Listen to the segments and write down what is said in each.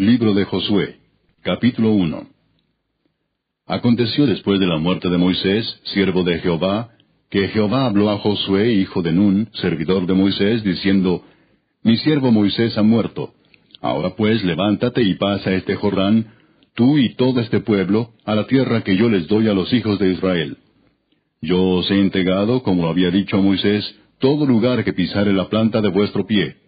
Libro de Josué, capítulo 1 Aconteció después de la muerte de Moisés, siervo de Jehová, que Jehová habló a Josué, hijo de Nun, servidor de Moisés, diciendo, Mi siervo Moisés ha muerto. Ahora pues levántate y pasa este Jordán, tú y todo este pueblo, a la tierra que yo les doy a los hijos de Israel. Yo os he entregado, como había dicho Moisés, todo lugar que pisare la planta de vuestro pie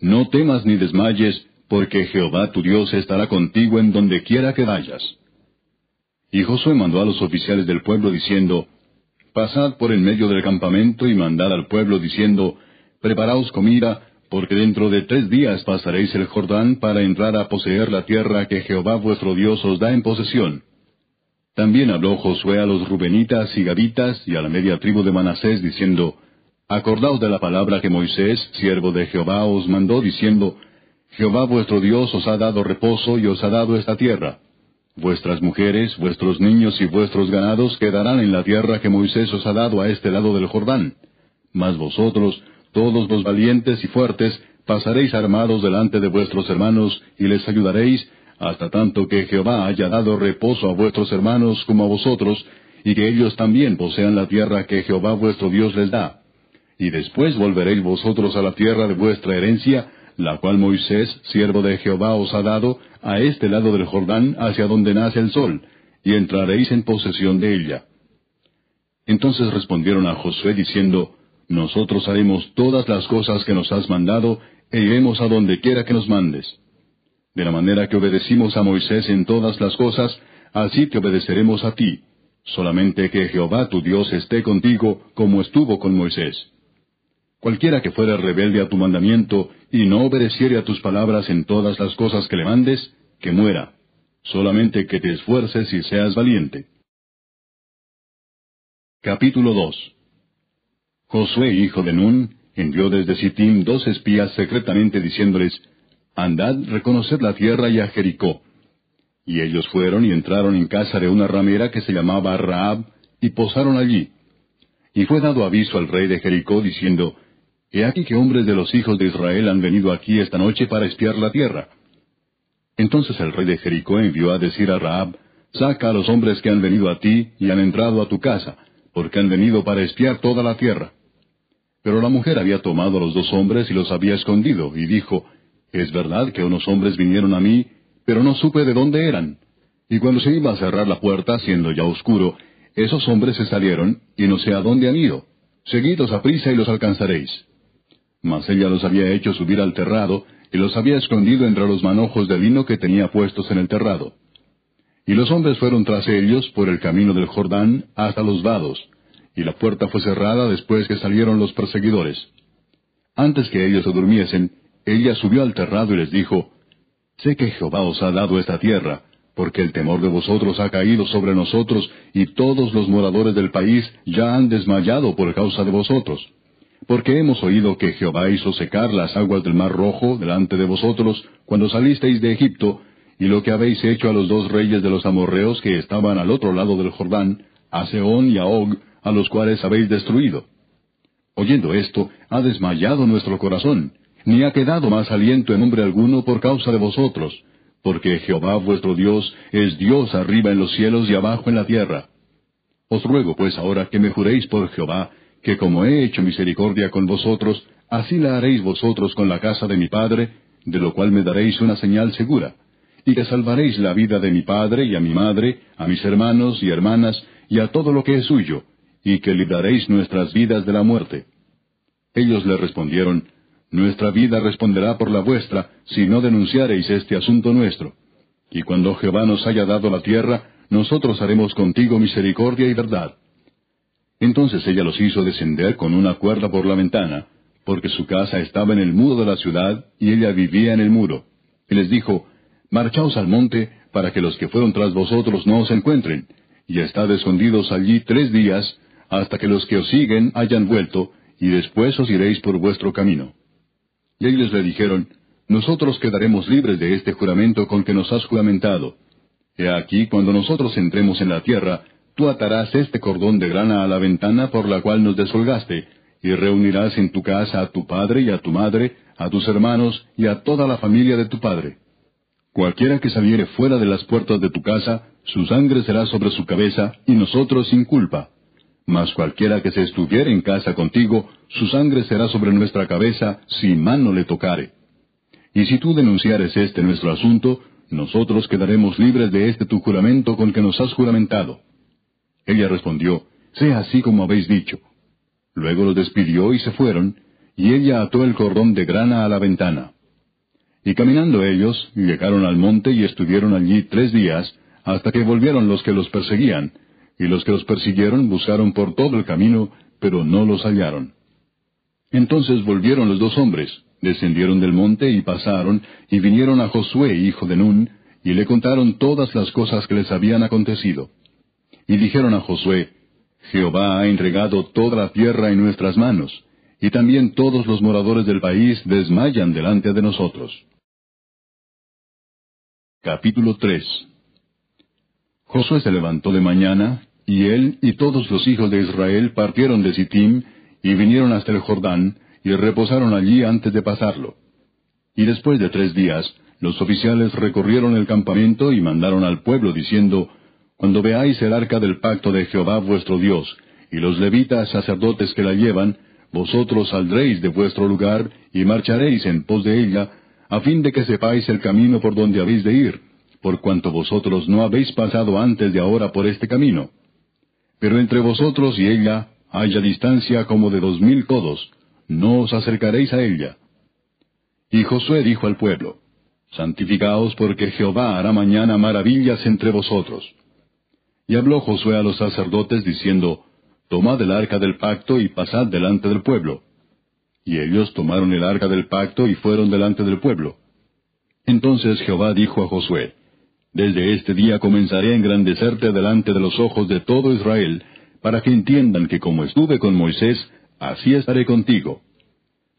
no temas ni desmayes, porque Jehová tu Dios estará contigo en donde quiera que vayas. Y Josué mandó a los oficiales del pueblo diciendo, Pasad por en medio del campamento y mandad al pueblo diciendo, Preparaos comida, porque dentro de tres días pasaréis el Jordán para entrar a poseer la tierra que Jehová vuestro Dios os da en posesión. También habló Josué a los Rubenitas y Gaditas y a la media tribu de Manasés, diciendo, Acordaos de la palabra que Moisés, siervo de Jehová, os mandó, diciendo, Jehová vuestro Dios os ha dado reposo y os ha dado esta tierra. Vuestras mujeres, vuestros niños y vuestros ganados quedarán en la tierra que Moisés os ha dado a este lado del Jordán. Mas vosotros, todos los valientes y fuertes, pasaréis armados delante de vuestros hermanos y les ayudaréis, hasta tanto que Jehová haya dado reposo a vuestros hermanos como a vosotros, y que ellos también posean la tierra que Jehová vuestro Dios les da y después volveréis vosotros a la tierra de vuestra herencia, la cual Moisés, siervo de Jehová, os ha dado, a este lado del Jordán, hacia donde nace el sol, y entraréis en posesión de ella. Entonces respondieron a Josué diciendo, Nosotros haremos todas las cosas que nos has mandado, e iremos a donde quiera que nos mandes. De la manera que obedecimos a Moisés en todas las cosas, así te obedeceremos a ti, solamente que Jehová tu Dios esté contigo como estuvo con Moisés. Cualquiera que fuera rebelde a tu mandamiento y no obedeciere a tus palabras en todas las cosas que le mandes, que muera. Solamente que te esfuerces y seas valiente. Capítulo 2 Josué, hijo de Nun, envió desde Sittim dos espías secretamente diciéndoles, Andad, reconoced la tierra y a Jericó. Y ellos fueron y entraron en casa de una ramera que se llamaba Raab, y posaron allí. Y fue dado aviso al rey de Jericó, diciendo, He aquí que hombres de los hijos de Israel han venido aquí esta noche para espiar la tierra. Entonces el rey de Jericó envió a decir a Raab, Saca a los hombres que han venido a ti y han entrado a tu casa, porque han venido para espiar toda la tierra. Pero la mujer había tomado a los dos hombres y los había escondido, y dijo, Es verdad que unos hombres vinieron a mí, pero no supe de dónde eran. Y cuando se iba a cerrar la puerta, siendo ya oscuro, esos hombres se salieron, y no sé a dónde han ido. Seguidos a prisa y los alcanzaréis mas ella los había hecho subir al terrado y los había escondido entre los manojos de lino que tenía puestos en el terrado. Y los hombres fueron tras ellos por el camino del Jordán hasta los vados, y la puerta fue cerrada después que salieron los perseguidores. Antes que ellos se durmiesen, ella subió al terrado y les dijo, Sé que Jehová os ha dado esta tierra, porque el temor de vosotros ha caído sobre nosotros, y todos los moradores del país ya han desmayado por causa de vosotros porque hemos oído que Jehová hizo secar las aguas del mar rojo delante de vosotros cuando salisteis de Egipto, y lo que habéis hecho a los dos reyes de los amorreos que estaban al otro lado del Jordán, a Seón y a Og, a los cuales habéis destruido. Oyendo esto, ha desmayado nuestro corazón, ni ha quedado más aliento en hombre alguno por causa de vosotros, porque Jehová vuestro Dios es Dios arriba en los cielos y abajo en la tierra. Os ruego pues ahora que me juréis por Jehová, que como he hecho misericordia con vosotros, así la haréis vosotros con la casa de mi Padre, de lo cual me daréis una señal segura. y que salvaréis la vida de mi padre y a mi madre, a mis hermanos y hermanas, y a todo lo que es suyo, y que libraréis nuestras vidas de la muerte. Ellos le respondieron, Nuestra vida responderá por la vuestra, si no denunciareis este asunto nuestro. Y cuando Jehová nos haya dado la tierra, nosotros haremos contigo misericordia y verdad. Entonces ella los hizo descender con una cuerda por la ventana, porque su casa estaba en el muro de la ciudad, y ella vivía en el muro. Y les dijo, Marchaos al monte, para que los que fueron tras vosotros no os encuentren, y estad escondidos allí tres días, hasta que los que os siguen hayan vuelto, y después os iréis por vuestro camino. Y ellos le dijeron, Nosotros quedaremos libres de este juramento con que nos has juramentado. He aquí, cuando nosotros entremos en la tierra, tú atarás este cordón de grana a la ventana por la cual nos desholgaste, y reunirás en tu casa a tu padre y a tu madre, a tus hermanos y a toda la familia de tu padre. Cualquiera que saliere fuera de las puertas de tu casa, su sangre será sobre su cabeza, y nosotros sin culpa. Mas cualquiera que se estuviere en casa contigo, su sangre será sobre nuestra cabeza, si mano le tocare. Y si tú denunciares este nuestro asunto, nosotros quedaremos libres de este tu juramento con que nos has juramentado. Ella respondió, Sea así como habéis dicho. Luego los despidió y se fueron, y ella ató el cordón de grana a la ventana. Y caminando ellos, llegaron al monte y estuvieron allí tres días, hasta que volvieron los que los perseguían, y los que los persiguieron buscaron por todo el camino, pero no los hallaron. Entonces volvieron los dos hombres, descendieron del monte y pasaron, y vinieron a Josué, hijo de Nun, y le contaron todas las cosas que les habían acontecido. Y dijeron a Josué, Jehová ha entregado toda la tierra en nuestras manos, y también todos los moradores del país desmayan delante de nosotros. Capítulo 3 Josué se levantó de mañana, y él y todos los hijos de Israel partieron de Sittim, y vinieron hasta el Jordán, y reposaron allí antes de pasarlo. Y después de tres días, los oficiales recorrieron el campamento y mandaron al pueblo diciendo, cuando veáis el arca del pacto de Jehová vuestro Dios, y los levitas sacerdotes que la llevan, vosotros saldréis de vuestro lugar y marcharéis en pos de ella, a fin de que sepáis el camino por donde habéis de ir, por cuanto vosotros no habéis pasado antes de ahora por este camino. Pero entre vosotros y ella haya distancia como de dos mil codos, no os acercaréis a ella. Y Josué dijo al pueblo, Santificaos porque Jehová hará mañana maravillas entre vosotros. Y habló Josué a los sacerdotes diciendo, Tomad el arca del pacto y pasad delante del pueblo. Y ellos tomaron el arca del pacto y fueron delante del pueblo. Entonces Jehová dijo a Josué, Desde este día comenzaré a engrandecerte delante de los ojos de todo Israel, para que entiendan que como estuve con Moisés, así estaré contigo.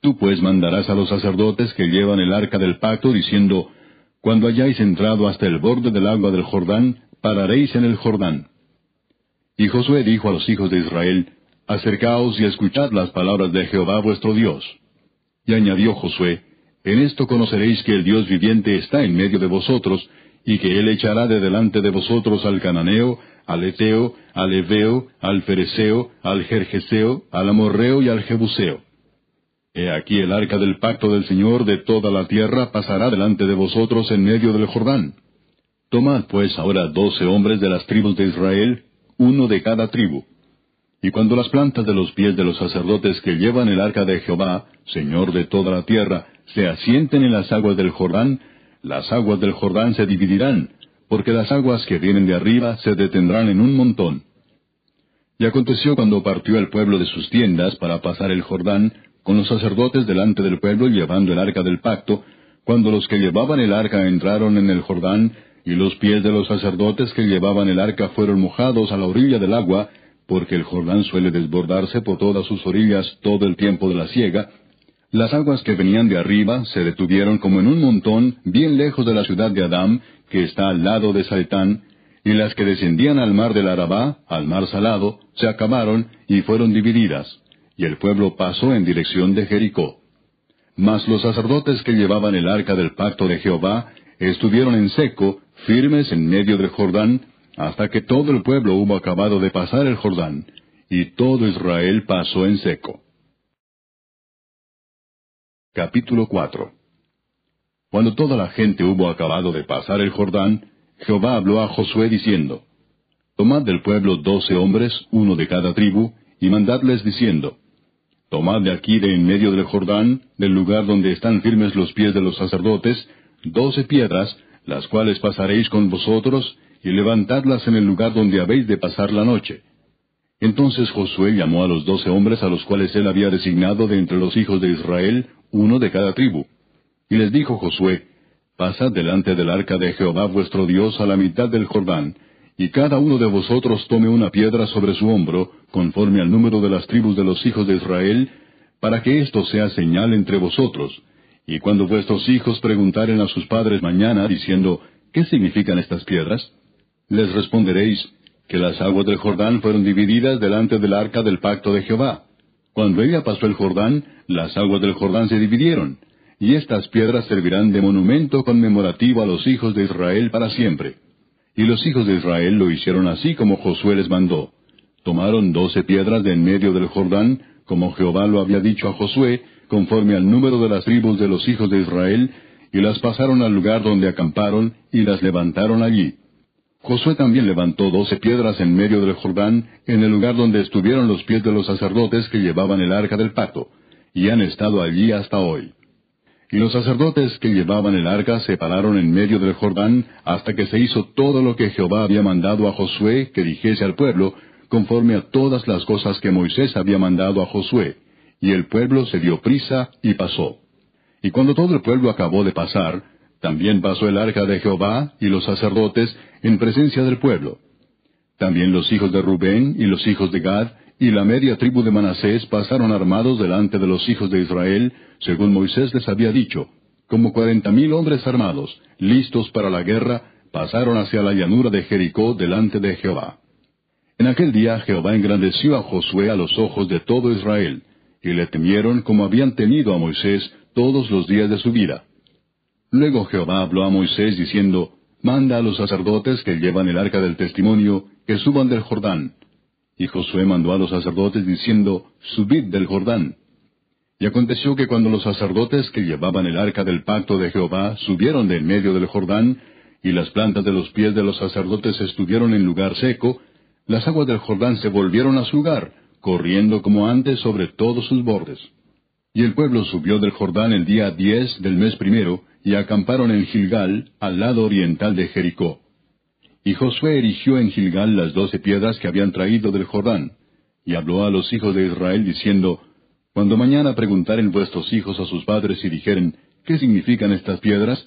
Tú pues mandarás a los sacerdotes que llevan el arca del pacto, diciendo, Cuando hayáis entrado hasta el borde del agua del Jordán, pararéis en el Jordán. Y Josué dijo a los hijos de Israel, Acercaos y escuchad las palabras de Jehová vuestro Dios. Y añadió Josué, En esto conoceréis que el Dios viviente está en medio de vosotros, y que Él echará de delante de vosotros al cananeo, al eteo, al eveo, al fereceo, al jerjeseo, al amorreo y al jebuseo. He aquí el arca del pacto del Señor de toda la tierra pasará delante de vosotros en medio del Jordán. Tomad pues ahora doce hombres de las tribus de Israel, uno de cada tribu. Y cuando las plantas de los pies de los sacerdotes que llevan el arca de Jehová, Señor de toda la tierra, se asienten en las aguas del Jordán, las aguas del Jordán se dividirán, porque las aguas que vienen de arriba se detendrán en un montón. Y aconteció cuando partió el pueblo de sus tiendas para pasar el Jordán, con los sacerdotes delante del pueblo llevando el arca del pacto, cuando los que llevaban el arca entraron en el Jordán, y los pies de los sacerdotes que llevaban el arca fueron mojados a la orilla del agua, porque el Jordán suele desbordarse por todas sus orillas todo el tiempo de la siega, las aguas que venían de arriba se detuvieron como en un montón bien lejos de la ciudad de Adám, que está al lado de Saitán, y las que descendían al mar del Arabá, al mar salado, se acabaron y fueron divididas, y el pueblo pasó en dirección de Jericó. Mas los sacerdotes que llevaban el arca del pacto de Jehová estuvieron en seco, firmes en medio del Jordán, hasta que todo el pueblo hubo acabado de pasar el Jordán, y todo Israel pasó en seco. Capítulo 4 Cuando toda la gente hubo acabado de pasar el Jordán, Jehová habló a Josué diciendo, Tomad del pueblo doce hombres, uno de cada tribu, y mandadles diciendo, Tomad de aquí de en medio del Jordán, del lugar donde están firmes los pies de los sacerdotes, doce piedras, las cuales pasaréis con vosotros, y levantadlas en el lugar donde habéis de pasar la noche. Entonces Josué llamó a los doce hombres a los cuales él había designado de entre los hijos de Israel, uno de cada tribu. Y les dijo Josué, Pasad delante del arca de Jehová vuestro Dios a la mitad del Jordán, y cada uno de vosotros tome una piedra sobre su hombro, conforme al número de las tribus de los hijos de Israel, para que esto sea señal entre vosotros. Y cuando vuestros hijos preguntaren a sus padres mañana, diciendo, ¿qué significan estas piedras? Les responderéis, que las aguas del Jordán fueron divididas delante del arca del pacto de Jehová. Cuando ella pasó el Jordán, las aguas del Jordán se dividieron, y estas piedras servirán de monumento conmemorativo a los hijos de Israel para siempre. Y los hijos de Israel lo hicieron así como Josué les mandó. Tomaron doce piedras de en medio del Jordán, como Jehová lo había dicho a Josué, conforme al número de las tribus de los hijos de Israel, y las pasaron al lugar donde acamparon, y las levantaron allí. Josué también levantó doce piedras en medio del Jordán, en el lugar donde estuvieron los pies de los sacerdotes que llevaban el arca del pacto, y han estado allí hasta hoy. Y los sacerdotes que llevaban el arca se pararon en medio del Jordán hasta que se hizo todo lo que Jehová había mandado a Josué que dijese al pueblo, conforme a todas las cosas que Moisés había mandado a Josué. Y el pueblo se dio prisa y pasó. Y cuando todo el pueblo acabó de pasar, también pasó el arca de Jehová y los sacerdotes en presencia del pueblo. También los hijos de Rubén y los hijos de Gad y la media tribu de Manasés pasaron armados delante de los hijos de Israel, según Moisés les había dicho, como cuarenta mil hombres armados, listos para la guerra, pasaron hacia la llanura de Jericó delante de Jehová. En aquel día Jehová engrandeció a Josué a los ojos de todo Israel, y le temieron como habían temido a Moisés todos los días de su vida. Luego Jehová habló a Moisés diciendo, Manda a los sacerdotes que llevan el arca del testimonio, que suban del Jordán. Y Josué mandó a los sacerdotes diciendo, Subid del Jordán. Y aconteció que cuando los sacerdotes que llevaban el arca del pacto de Jehová subieron de en medio del Jordán, y las plantas de los pies de los sacerdotes estuvieron en lugar seco, las aguas del Jordán se volvieron a su lugar, corriendo como antes sobre todos sus bordes. Y el pueblo subió del Jordán el día diez del mes primero, y acamparon en Gilgal, al lado oriental de Jericó. Y Josué erigió en Gilgal las doce piedras que habían traído del Jordán, y habló a los hijos de Israel diciendo, Cuando mañana preguntaren vuestros hijos a sus padres y dijeren, ¿qué significan estas piedras?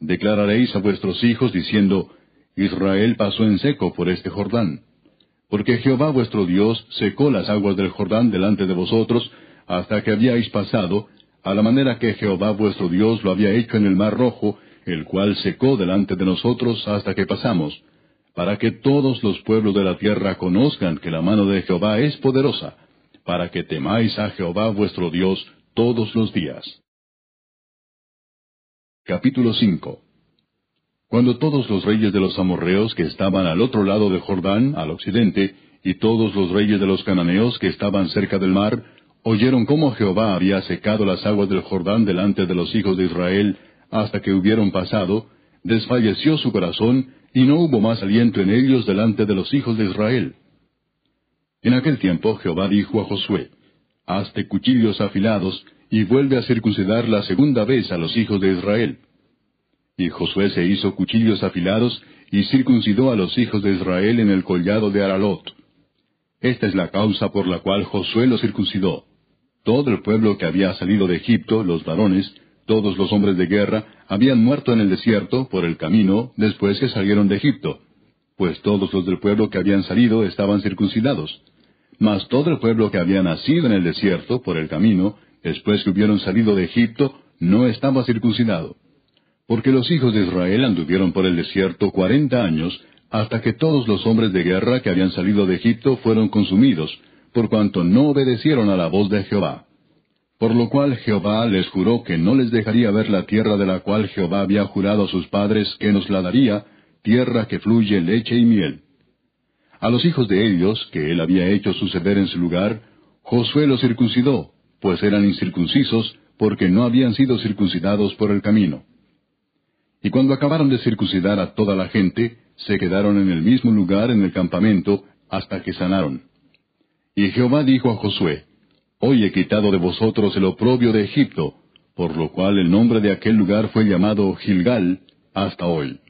Declararéis a vuestros hijos diciendo, Israel pasó en seco por este Jordán. Porque Jehová vuestro Dios secó las aguas del Jordán delante de vosotros, hasta que habíais pasado, a la manera que Jehová vuestro Dios lo había hecho en el mar rojo, el cual secó delante de nosotros hasta que pasamos, para que todos los pueblos de la tierra conozcan que la mano de Jehová es poderosa, para que temáis a Jehová vuestro Dios todos los días. Capítulo 5 Cuando todos los reyes de los amorreos que estaban al otro lado de Jordán, al occidente, y todos los reyes de los cananeos que estaban cerca del mar, oyeron cómo Jehová había secado las aguas del Jordán delante de los hijos de Israel hasta que hubieron pasado, desfalleció su corazón y no hubo más aliento en ellos delante de los hijos de Israel. En aquel tiempo Jehová dijo a Josué, Hazte cuchillos afilados, y vuelve a circuncidar la segunda vez a los hijos de Israel. Y Josué se hizo cuchillos afilados, y circuncidó a los hijos de Israel en el collado de Aralot. Esta es la causa por la cual Josué los circuncidó. Todo el pueblo que había salido de Egipto, los varones, todos los hombres de guerra, habían muerto en el desierto por el camino después que salieron de Egipto, pues todos los del pueblo que habían salido estaban circuncidados. Mas todo el pueblo que había nacido en el desierto por el camino, después que hubieron salido de Egipto, no estaba circuncidado. Porque los hijos de Israel anduvieron por el desierto cuarenta años, hasta que todos los hombres de guerra que habían salido de Egipto fueron consumidos, por cuanto no obedecieron a la voz de Jehová. Por lo cual Jehová les juró que no les dejaría ver la tierra de la cual Jehová había jurado a sus padres que nos la daría, tierra que fluye leche y miel. A los hijos de ellos, que él había hecho suceder en su lugar, Josué los circuncidó, pues eran incircuncisos, porque no habían sido circuncidados por el camino. Y cuando acabaron de circuncidar a toda la gente, se quedaron en el mismo lugar en el campamento hasta que sanaron. Y Jehová dijo a Josué, Hoy he quitado de vosotros el oprobio de Egipto, por lo cual el nombre de aquel lugar fue llamado Gilgal hasta hoy.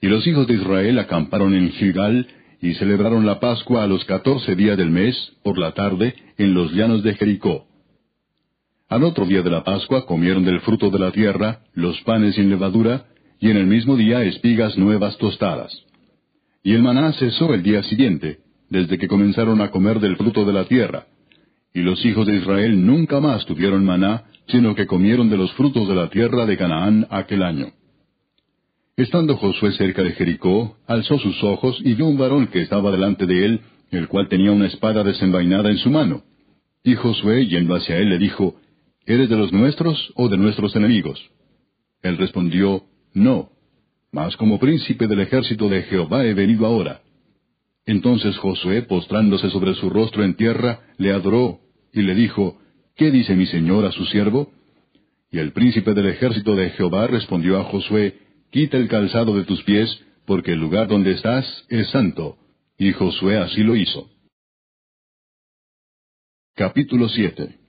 Y los hijos de Israel acamparon en Gilgal y celebraron la Pascua a los catorce días del mes, por la tarde, en los llanos de Jericó. Al otro día de la Pascua comieron del fruto de la tierra, los panes sin levadura, y en el mismo día espigas nuevas tostadas. Y el maná cesó el día siguiente, desde que comenzaron a comer del fruto de la tierra. Y los hijos de Israel nunca más tuvieron maná, sino que comieron de los frutos de la tierra de Canaán aquel año. Estando Josué cerca de Jericó, alzó sus ojos y vio un varón que estaba delante de él, el cual tenía una espada desenvainada en su mano. Y Josué, yendo hacia él, le dijo, ¿Eres de los nuestros o de nuestros enemigos? Él respondió, No, mas como príncipe del ejército de Jehová he venido ahora. Entonces Josué, postrándose sobre su rostro en tierra, le adoró, y le dijo, ¿Qué dice mi señor a su siervo? Y el príncipe del ejército de Jehová respondió a Josué, Quita el calzado de tus pies, porque el lugar donde estás es santo. Y Josué así lo hizo. Capítulo 7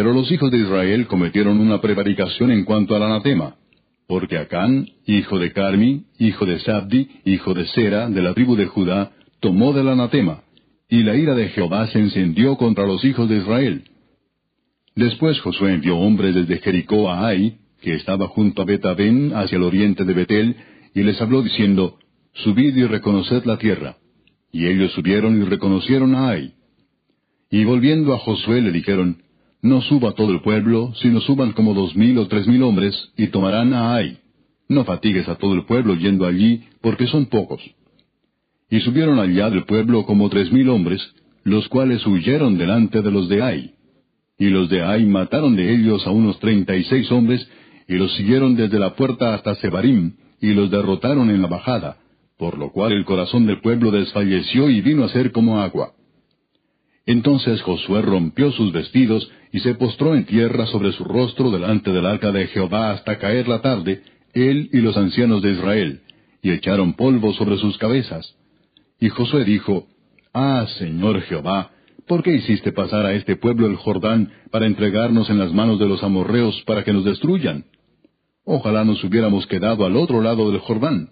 Pero los hijos de Israel cometieron una prevaricación en cuanto al anatema, porque Acán, hijo de Carmi, hijo de Sabdi, hijo de Sera, de la tribu de Judá, tomó del anatema, y la ira de Jehová se encendió contra los hijos de Israel. Después Josué envió hombres desde Jericó a Ai, que estaba junto a Betabén hacia el oriente de Betel, y les habló diciendo, Subid y reconoced la tierra. Y ellos subieron y reconocieron a Ai. Y volviendo a Josué le dijeron, No suba todo el pueblo, sino suban como dos mil o tres mil hombres, y tomarán a Ai. No fatigues a todo el pueblo yendo allí, porque son pocos. Y subieron allá del pueblo como tres mil hombres, los cuales huyeron delante de los de Ai. Y los de Ai mataron de ellos a unos treinta y seis hombres, y los siguieron desde la puerta hasta Sebarim, y los derrotaron en la bajada, por lo cual el corazón del pueblo desfalleció y vino a ser como agua. Entonces Josué rompió sus vestidos y se postró en tierra sobre su rostro delante del arca de Jehová hasta caer la tarde, él y los ancianos de Israel, y echaron polvo sobre sus cabezas. Y Josué dijo, Ah, Señor Jehová, ¿por qué hiciste pasar a este pueblo el Jordán para entregarnos en las manos de los amorreos para que nos destruyan? Ojalá nos hubiéramos quedado al otro lado del Jordán.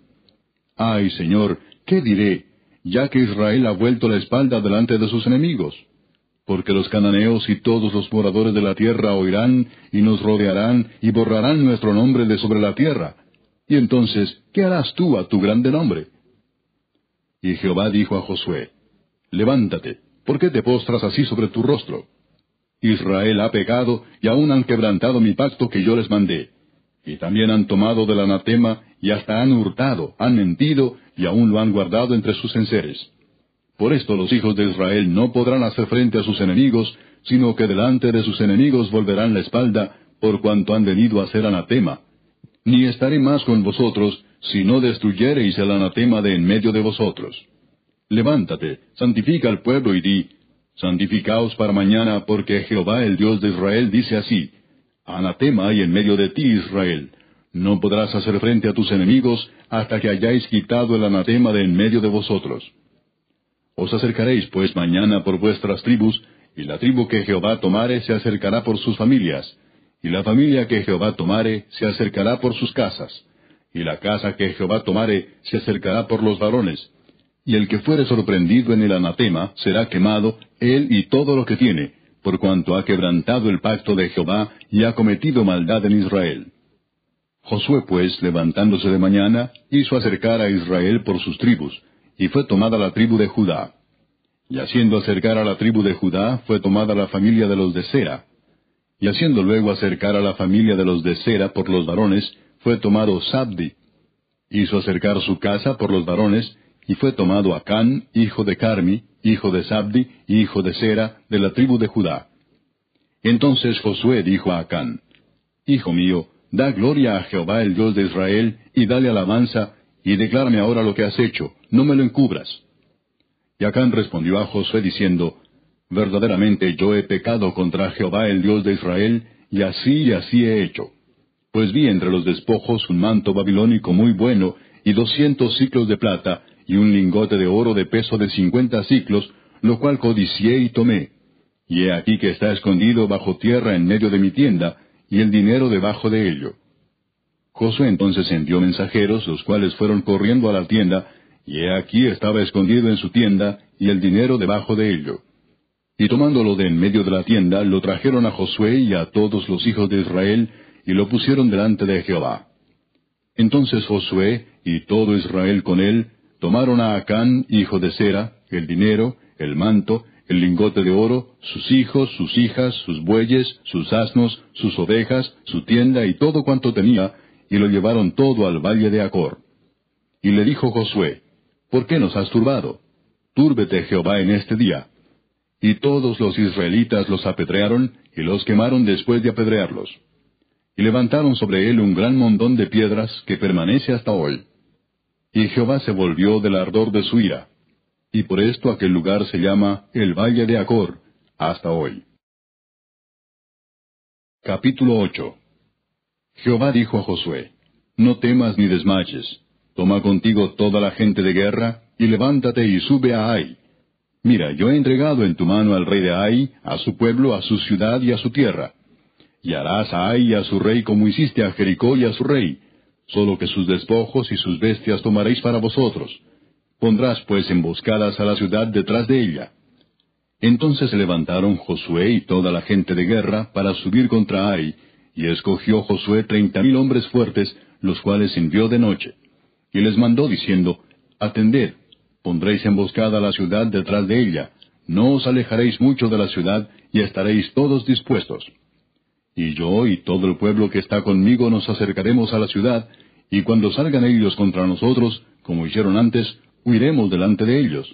Ay, Señor, ¿qué diré, ya que Israel ha vuelto la espalda delante de sus enemigos? Porque los cananeos y todos los moradores de la tierra oirán y nos rodearán y borrarán nuestro nombre de sobre la tierra. Y entonces, ¿qué harás tú a tu grande nombre? Y Jehová dijo a Josué, Levántate, ¿por qué te postras así sobre tu rostro? Israel ha pegado y aún han quebrantado mi pacto que yo les mandé y también han tomado del anatema, y hasta han hurtado, han mentido, y aún lo han guardado entre sus enseres. Por esto los hijos de Israel no podrán hacer frente a sus enemigos, sino que delante de sus enemigos volverán la espalda, por cuanto han venido a ser anatema. Ni estaré más con vosotros, si no destruyereis el anatema de en medio de vosotros. Levántate, santifica al pueblo y di, Santificaos para mañana, porque Jehová el Dios de Israel dice así, Anatema hay en medio de ti, Israel. No podrás hacer frente a tus enemigos hasta que hayáis quitado el anatema de en medio de vosotros. Os acercaréis pues mañana por vuestras tribus, y la tribu que Jehová tomare se acercará por sus familias, y la familia que Jehová tomare se acercará por sus casas, y la casa que Jehová tomare se acercará por los varones, y el que fuere sorprendido en el anatema será quemado, él y todo lo que tiene, por cuanto ha quebrantado el pacto de Jehová y ha cometido maldad en Israel. Josué, pues, levantándose de mañana, hizo acercar a Israel por sus tribus, y fue tomada la tribu de Judá. Y haciendo acercar a la tribu de Judá, fue tomada la familia de los de Sera. Y haciendo luego acercar a la familia de los de Sera por los varones, fue tomado Sabdi. Hizo acercar su casa por los varones, y fue tomado Acán, hijo de Carmi, hijo de Sabdi, hijo de Sera, de la tribu de Judá. Entonces Josué dijo a Acán, Hijo mío, da gloria a Jehová el Dios de Israel, y dale alabanza, y declárame ahora lo que has hecho, no me lo encubras. Y Acán respondió a Josué diciendo, Verdaderamente yo he pecado contra Jehová el Dios de Israel, y así y así he hecho. Pues vi entre los despojos un manto babilónico muy bueno, y doscientos ciclos de plata, y un lingote de oro de peso de cincuenta ciclos, lo cual codicié y tomé. Y he aquí que está escondido bajo tierra en medio de mi tienda, y el dinero debajo de ello. Josué entonces envió mensajeros, los cuales fueron corriendo a la tienda, y he aquí estaba escondido en su tienda, y el dinero debajo de ello. Y tomándolo de en medio de la tienda, lo trajeron a Josué y a todos los hijos de Israel, y lo pusieron delante de Jehová. Entonces Josué y todo Israel con él tomaron a Acán, hijo de Sera, el dinero, el manto, el lingote de oro, sus hijos, sus hijas, sus bueyes, sus asnos, sus ovejas, su tienda y todo cuanto tenía, y lo llevaron todo al valle de Acor. Y le dijo Josué, ¿Por qué nos has turbado? Túrbete Jehová en este día. Y todos los israelitas los apedrearon y los quemaron después de apedrearlos. Y levantaron sobre él un gran montón de piedras que permanece hasta hoy. Y Jehová se volvió del ardor de su ira. Y por esto aquel lugar se llama el Valle de Acor, hasta hoy. Capítulo 8 Jehová dijo a Josué, No temas ni desmayes, toma contigo toda la gente de guerra, y levántate y sube a Ai, Mira, yo he entregado en tu mano al rey de Ai, a su pueblo, a su ciudad y a su tierra. Y harás a Ai y a su rey como hiciste a Jericó y a su rey, solo que sus despojos y sus bestias tomaréis para vosotros. Pondrás pues emboscadas a la ciudad detrás de ella. Entonces se levantaron Josué y toda la gente de guerra para subir contra Ai, y escogió Josué treinta mil hombres fuertes, los cuales envió de noche. Y les mandó diciendo, Atended, pondréis emboscada la ciudad detrás de ella, no os alejaréis mucho de la ciudad, y estaréis todos dispuestos. Y yo y todo el pueblo que está conmigo nos acercaremos a la ciudad, y cuando salgan ellos contra nosotros, como hicieron antes, huiremos delante de ellos.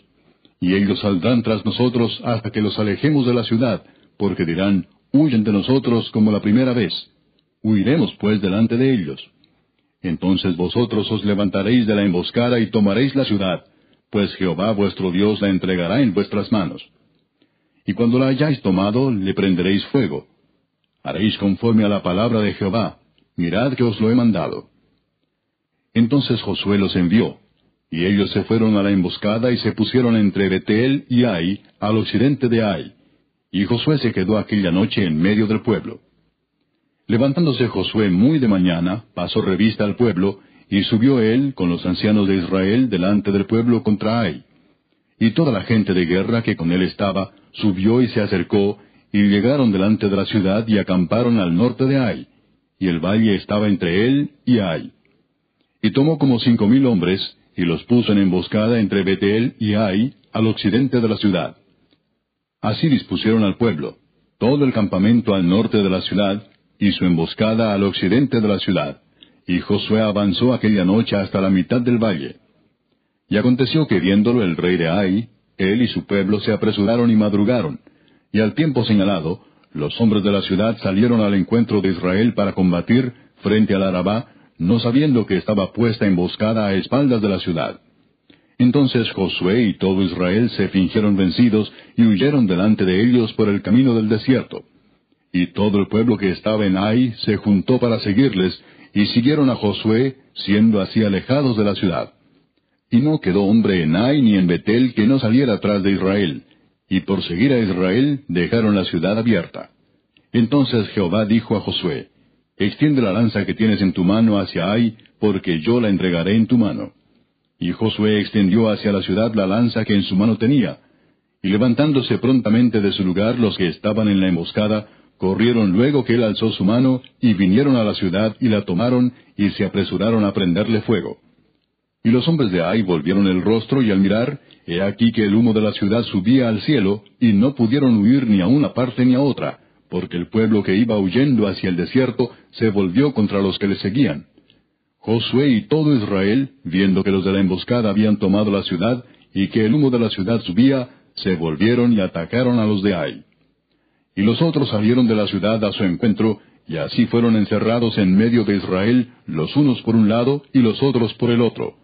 Y ellos saldrán tras nosotros hasta que los alejemos de la ciudad, porque dirán, huyen de nosotros como la primera vez. Huiremos pues delante de ellos. Entonces vosotros os levantaréis de la emboscada y tomaréis la ciudad, pues Jehová vuestro Dios la entregará en vuestras manos. Y cuando la hayáis tomado, le prenderéis fuego. Haréis conforme a la palabra de Jehová, mirad que os lo he mandado. Entonces Josué los envió, y ellos se fueron a la emboscada y se pusieron entre Betel y Ai, al occidente de Ai. Y Josué se quedó aquella noche en medio del pueblo. Levantándose Josué muy de mañana, pasó revista al pueblo, y subió él con los ancianos de Israel delante del pueblo contra Ai. Y toda la gente de guerra que con él estaba subió y se acercó, y llegaron delante de la ciudad y acamparon al norte de Ai, y el valle estaba entre él y Ai. Y tomó como cinco mil hombres, y los puso en emboscada entre Betel y Ai, al occidente de la ciudad. Así dispusieron al pueblo, todo el campamento al norte de la ciudad, y su emboscada al occidente de la ciudad y Josué avanzó aquella noche hasta la mitad del valle. Y aconteció que viéndolo el rey de Ai, él y su pueblo se apresuraron y madrugaron, y al tiempo señalado, los hombres de la ciudad salieron al encuentro de Israel para combatir frente al Arabá, no sabiendo que estaba puesta emboscada a espaldas de la ciudad. Entonces Josué y todo Israel se fingieron vencidos y huyeron delante de ellos por el camino del desierto. Y todo el pueblo que estaba en Ai se juntó para seguirles, y siguieron a Josué, siendo así alejados de la ciudad. Y no quedó hombre en Ai ni en Betel que no saliera atrás de Israel, y por seguir a Israel dejaron la ciudad abierta. Entonces Jehová dijo a Josué, Extiende la lanza que tienes en tu mano hacia Ai, porque yo la entregaré en tu mano. Y Josué extendió hacia la ciudad la lanza que en su mano tenía, y levantándose prontamente de su lugar los que estaban en la emboscada, Corrieron luego que él alzó su mano, y vinieron a la ciudad y la tomaron, y se apresuraron a prenderle fuego. Y los hombres de Ai volvieron el rostro, y al mirar, he aquí que el humo de la ciudad subía al cielo, y no pudieron huir ni a una parte ni a otra, porque el pueblo que iba huyendo hacia el desierto se volvió contra los que le seguían. Josué y todo Israel, viendo que los de la emboscada habían tomado la ciudad, y que el humo de la ciudad subía, se volvieron y atacaron a los de Ai. Y los otros salieron de la ciudad a su encuentro, y así fueron encerrados en medio de Israel, los unos por un lado y los otros por el otro.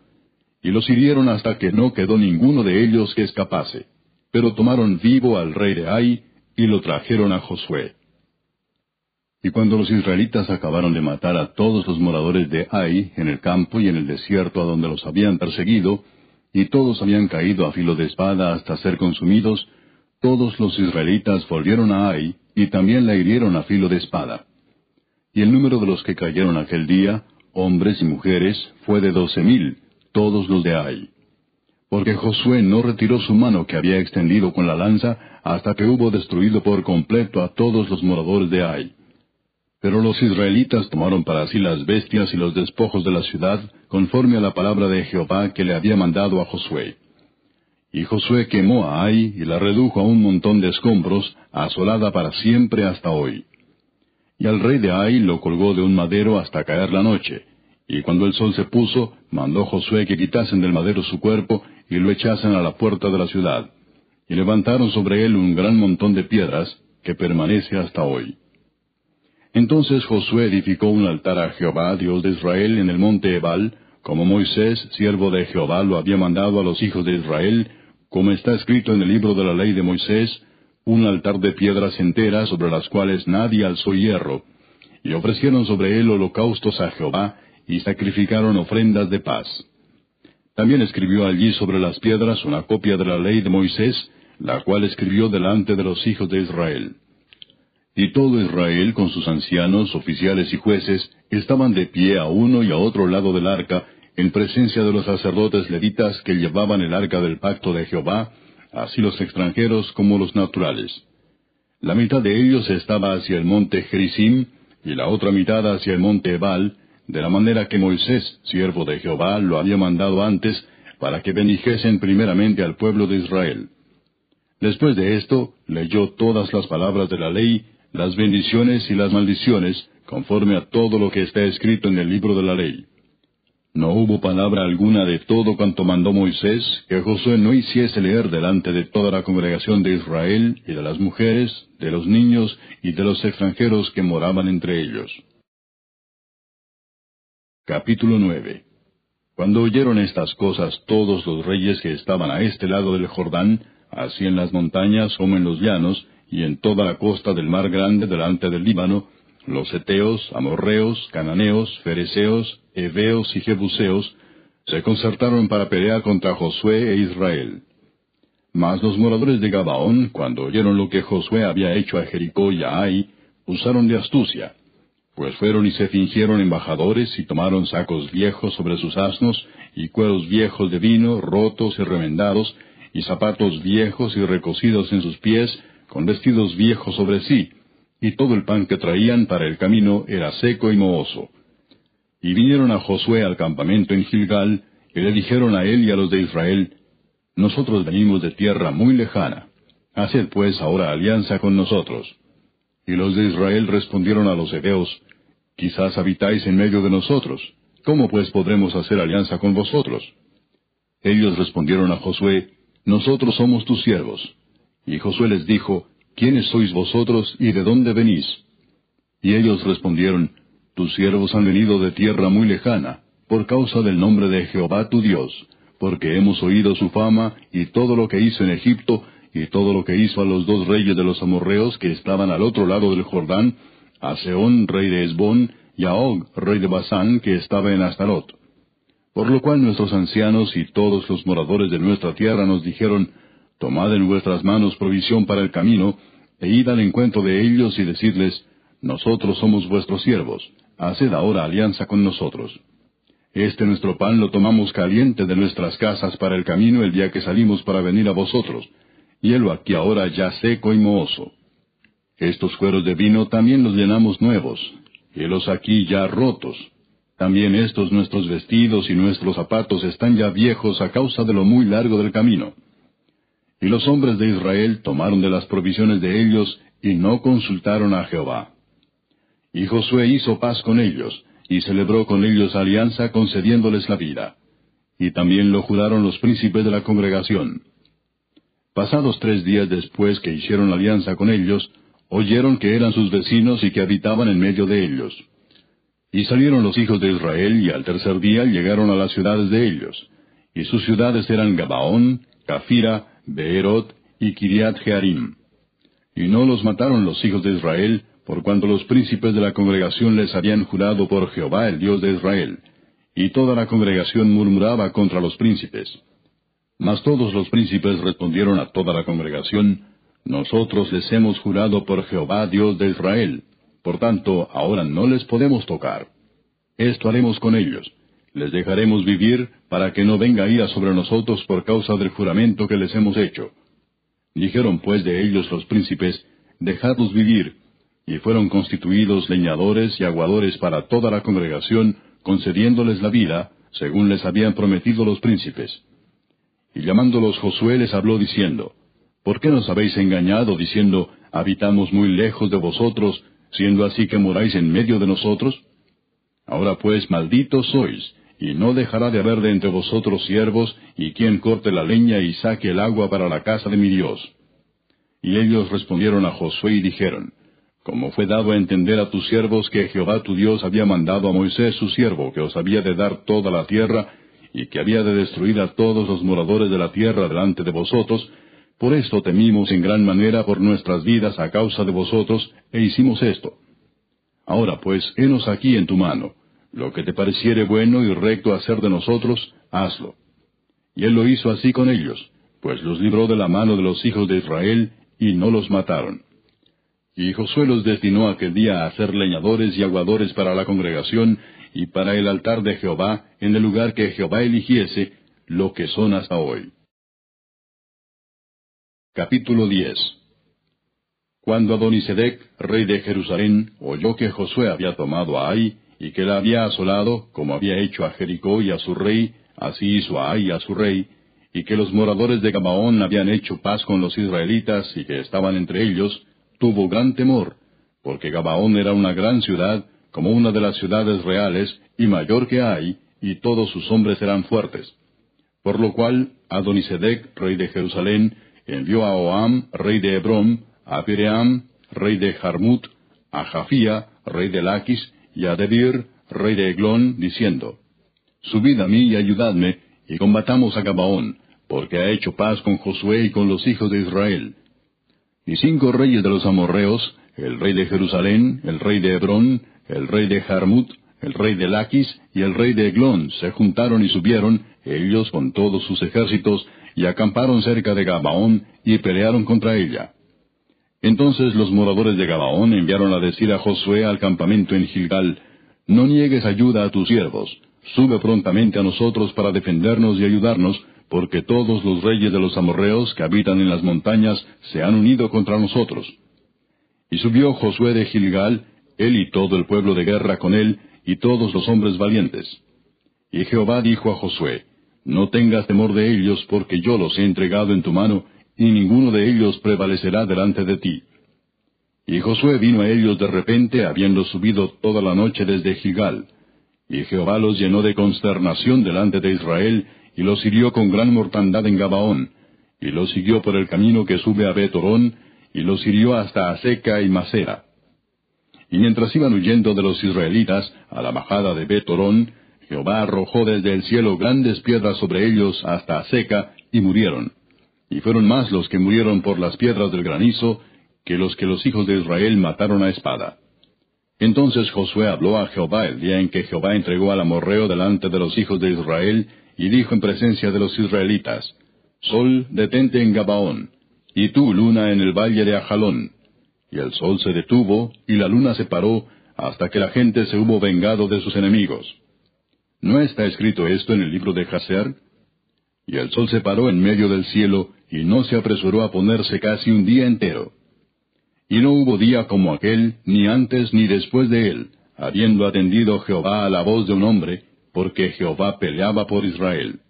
Y los hirieron hasta que no quedó ninguno de ellos que escapase. Pero tomaron vivo al rey de Ai, y lo trajeron a Josué. Y cuando los israelitas acabaron de matar a todos los moradores de Ai en el campo y en el desierto a donde los habían perseguido, y todos habían caído a filo de espada hasta ser consumidos, todos los israelitas volvieron a Ai y también la hirieron a filo de espada. Y el número de los que cayeron aquel día, hombres y mujeres, fue de doce mil, todos los de Ai. Porque Josué no retiró su mano que había extendido con la lanza hasta que hubo destruido por completo a todos los moradores de Ai. Pero los israelitas tomaron para sí las bestias y los despojos de la ciudad, conforme a la palabra de Jehová que le había mandado a Josué. Y Josué quemó a Ai y la redujo a un montón de escombros, asolada para siempre hasta hoy. Y al rey de Ai lo colgó de un madero hasta caer la noche. Y cuando el sol se puso, mandó Josué que quitasen del madero su cuerpo y lo echasen a la puerta de la ciudad. Y levantaron sobre él un gran montón de piedras, que permanece hasta hoy. Entonces Josué edificó un altar a Jehová, Dios de Israel, en el monte Ebal, como Moisés, siervo de Jehová, lo había mandado a los hijos de Israel, como está escrito en el libro de la ley de Moisés, un altar de piedras enteras sobre las cuales nadie alzó hierro, y ofrecieron sobre él holocaustos a Jehová, y sacrificaron ofrendas de paz. También escribió allí sobre las piedras una copia de la ley de Moisés, la cual escribió delante de los hijos de Israel. Y todo Israel, con sus ancianos, oficiales y jueces, estaban de pie a uno y a otro lado del arca, en presencia de los sacerdotes levitas que llevaban el arca del pacto de Jehová, así los extranjeros como los naturales. La mitad de ellos estaba hacia el monte Gerizim, y la otra mitad hacia el monte Ebal, de la manera que Moisés, siervo de Jehová, lo había mandado antes, para que bendijesen primeramente al pueblo de Israel. Después de esto, leyó todas las palabras de la ley, las bendiciones y las maldiciones, conforme a todo lo que está escrito en el libro de la ley. No hubo palabra alguna de todo cuanto mandó Moisés que Josué no hiciese leer delante de toda la congregación de Israel y de las mujeres, de los niños y de los extranjeros que moraban entre ellos. Capítulo 9 Cuando oyeron estas cosas todos los reyes que estaban a este lado del Jordán, así en las montañas como en los llanos, y en toda la costa del mar grande delante del Líbano, los Eteos, Amorreos, Cananeos, Fereceos, Eveos y Jebuseos, se concertaron para pelear contra Josué e Israel. Mas los moradores de Gabaón, cuando oyeron lo que Josué había hecho a Jericó y a Ai, usaron de astucia, pues fueron y se fingieron embajadores y tomaron sacos viejos sobre sus asnos, y cueros viejos de vino, rotos y remendados, y zapatos viejos y recocidos en sus pies, con vestidos viejos sobre sí, y todo el pan que traían para el camino era seco y mohoso. Y vinieron a Josué al campamento en Gilgal, y le dijeron a él y a los de Israel, Nosotros venimos de tierra muy lejana, haced pues ahora alianza con nosotros. Y los de Israel respondieron a los hebeos, Quizás habitáis en medio de nosotros, ¿cómo pues podremos hacer alianza con vosotros? Ellos respondieron a Josué, Nosotros somos tus siervos. Y Josué les dijo, ¿quiénes sois vosotros y de dónde venís? Y ellos respondieron, Tus siervos han venido de tierra muy lejana, por causa del nombre de Jehová tu Dios, porque hemos oído su fama y todo lo que hizo en Egipto, y todo lo que hizo a los dos reyes de los amorreos que estaban al otro lado del Jordán, a Seón, rey de Esbón, y a Og, rey de Basán, que estaba en Astarot. Por lo cual nuestros ancianos y todos los moradores de nuestra tierra nos dijeron, Tomad en vuestras manos provisión para el camino, e id al encuentro de ellos y decidles, Nosotros somos vuestros siervos, haced ahora alianza con nosotros. Este nuestro pan lo tomamos caliente de nuestras casas para el camino el día que salimos para venir a vosotros, y helo aquí ahora ya seco y mohoso. Estos cueros de vino también los llenamos nuevos, y los aquí ya rotos. También estos nuestros vestidos y nuestros zapatos están ya viejos a causa de lo muy largo del camino. Y los hombres de Israel tomaron de las provisiones de ellos y no consultaron a Jehová. Y Josué hizo paz con ellos, y celebró con ellos alianza concediéndoles la vida. Y también lo juraron los príncipes de la congregación. Pasados tres días después que hicieron alianza con ellos, oyeron que eran sus vecinos y que habitaban en medio de ellos. Y salieron los hijos de Israel y al tercer día llegaron a las ciudades de ellos. Y sus ciudades eran Gabaón, Cafira, Beerot y Kiriat Jearim. Y no los mataron los hijos de Israel, por cuanto los príncipes de la congregación les habían jurado por Jehová el Dios de Israel. Y toda la congregación murmuraba contra los príncipes. Mas todos los príncipes respondieron a toda la congregación, Nosotros les hemos jurado por Jehová Dios de Israel. Por tanto, ahora no les podemos tocar. Esto haremos con ellos. Les dejaremos vivir para que no venga ira sobre nosotros por causa del juramento que les hemos hecho. Dijeron pues de ellos los príncipes, Dejadlos vivir, y fueron constituidos leñadores y aguadores para toda la congregación, concediéndoles la vida, según les habían prometido los príncipes. Y llamándolos Josué les habló diciendo, ¿Por qué nos habéis engañado diciendo, habitamos muy lejos de vosotros, siendo así que moráis en medio de nosotros? Ahora pues malditos sois, y no dejará de haber de entre vosotros siervos, y quien corte la leña y saque el agua para la casa de mi Dios. Y ellos respondieron a Josué y dijeron, como fue dado a entender a tus siervos que Jehová tu Dios había mandado a Moisés su siervo, que os había de dar toda la tierra, y que había de destruir a todos los moradores de la tierra delante de vosotros, por esto temimos en gran manera por nuestras vidas a causa de vosotros, e hicimos esto. Ahora pues, henos aquí en tu mano. Lo que te pareciere bueno y recto hacer de nosotros, hazlo. Y él lo hizo así con ellos, pues los libró de la mano de los hijos de Israel, y no los mataron. Y Josué los destinó aquel día a ser leñadores y aguadores para la congregación y para el altar de Jehová en el lugar que Jehová eligiese, lo que son hasta hoy. Capítulo 10 Cuando Adonisedec, rey de Jerusalén, oyó que Josué había tomado a Ai, y que la había asolado, como había hecho a Jericó y a su rey, así hizo a Ai a su rey, y que los moradores de Gabaón habían hecho paz con los israelitas y que estaban entre ellos, tuvo gran temor, porque Gabaón era una gran ciudad, como una de las ciudades reales, y mayor que hay, y todos sus hombres eran fuertes. Por lo cual, Adonisedec, rey de Jerusalén, envió a Oam, rey de Hebrón, a Piream, rey de Jarmut, a Jafía, rey de Laquis, y a Debir, rey de Eglón, diciendo, Subid a mí y ayudadme, y combatamos a Gabaón, porque ha hecho paz con Josué y con los hijos de Israel, y cinco reyes de los amorreos, el rey de Jerusalén, el rey de Hebrón, el rey de Jarmut, el rey de Laquis y el rey de Eglón se juntaron y subieron, ellos con todos sus ejércitos, y acamparon cerca de Gabaón y pelearon contra ella. Entonces los moradores de Gabaón enviaron a decir a Josué al campamento en Gilgal, No niegues ayuda a tus siervos, sube prontamente a nosotros para defendernos y ayudarnos, porque todos los reyes de los amorreos que habitan en las montañas se han unido contra nosotros. Y subió Josué de Gilgal, él y todo el pueblo de guerra con él, y todos los hombres valientes. Y Jehová dijo a Josué, No tengas temor de ellos, porque yo los he entregado en tu mano, y ninguno de ellos prevalecerá delante de ti. Y Josué vino a ellos de repente, habiendo subido toda la noche desde Gilgal. Y Jehová los llenó de consternación delante de Israel, y los hirió con gran mortandad en Gabaón, y los siguió por el camino que sube a Betorón, y los hirió hasta Aseca y Masera. Y mientras iban huyendo de los israelitas a la bajada de Betorón, Jehová arrojó desde el cielo grandes piedras sobre ellos hasta Aseca, y murieron. Y fueron más los que murieron por las piedras del granizo, que los que los hijos de Israel mataron a espada. Entonces Josué habló a Jehová el día en que Jehová entregó al amorreo delante de los hijos de Israel, y dijo en presencia de los israelitas, Sol, detente en Gabaón, y tú, luna, en el valle de Ajalón. Y el sol se detuvo, y la luna se paró, hasta que la gente se hubo vengado de sus enemigos. ¿No está escrito esto en el libro de Jaser? Y el sol se paró en medio del cielo, y no se apresuró a ponerse casi un día entero. Y no hubo día como aquel, ni antes ni después de él, habiendo atendido Jehová a la voz de un hombre, porque Jehová peleaba por Israel.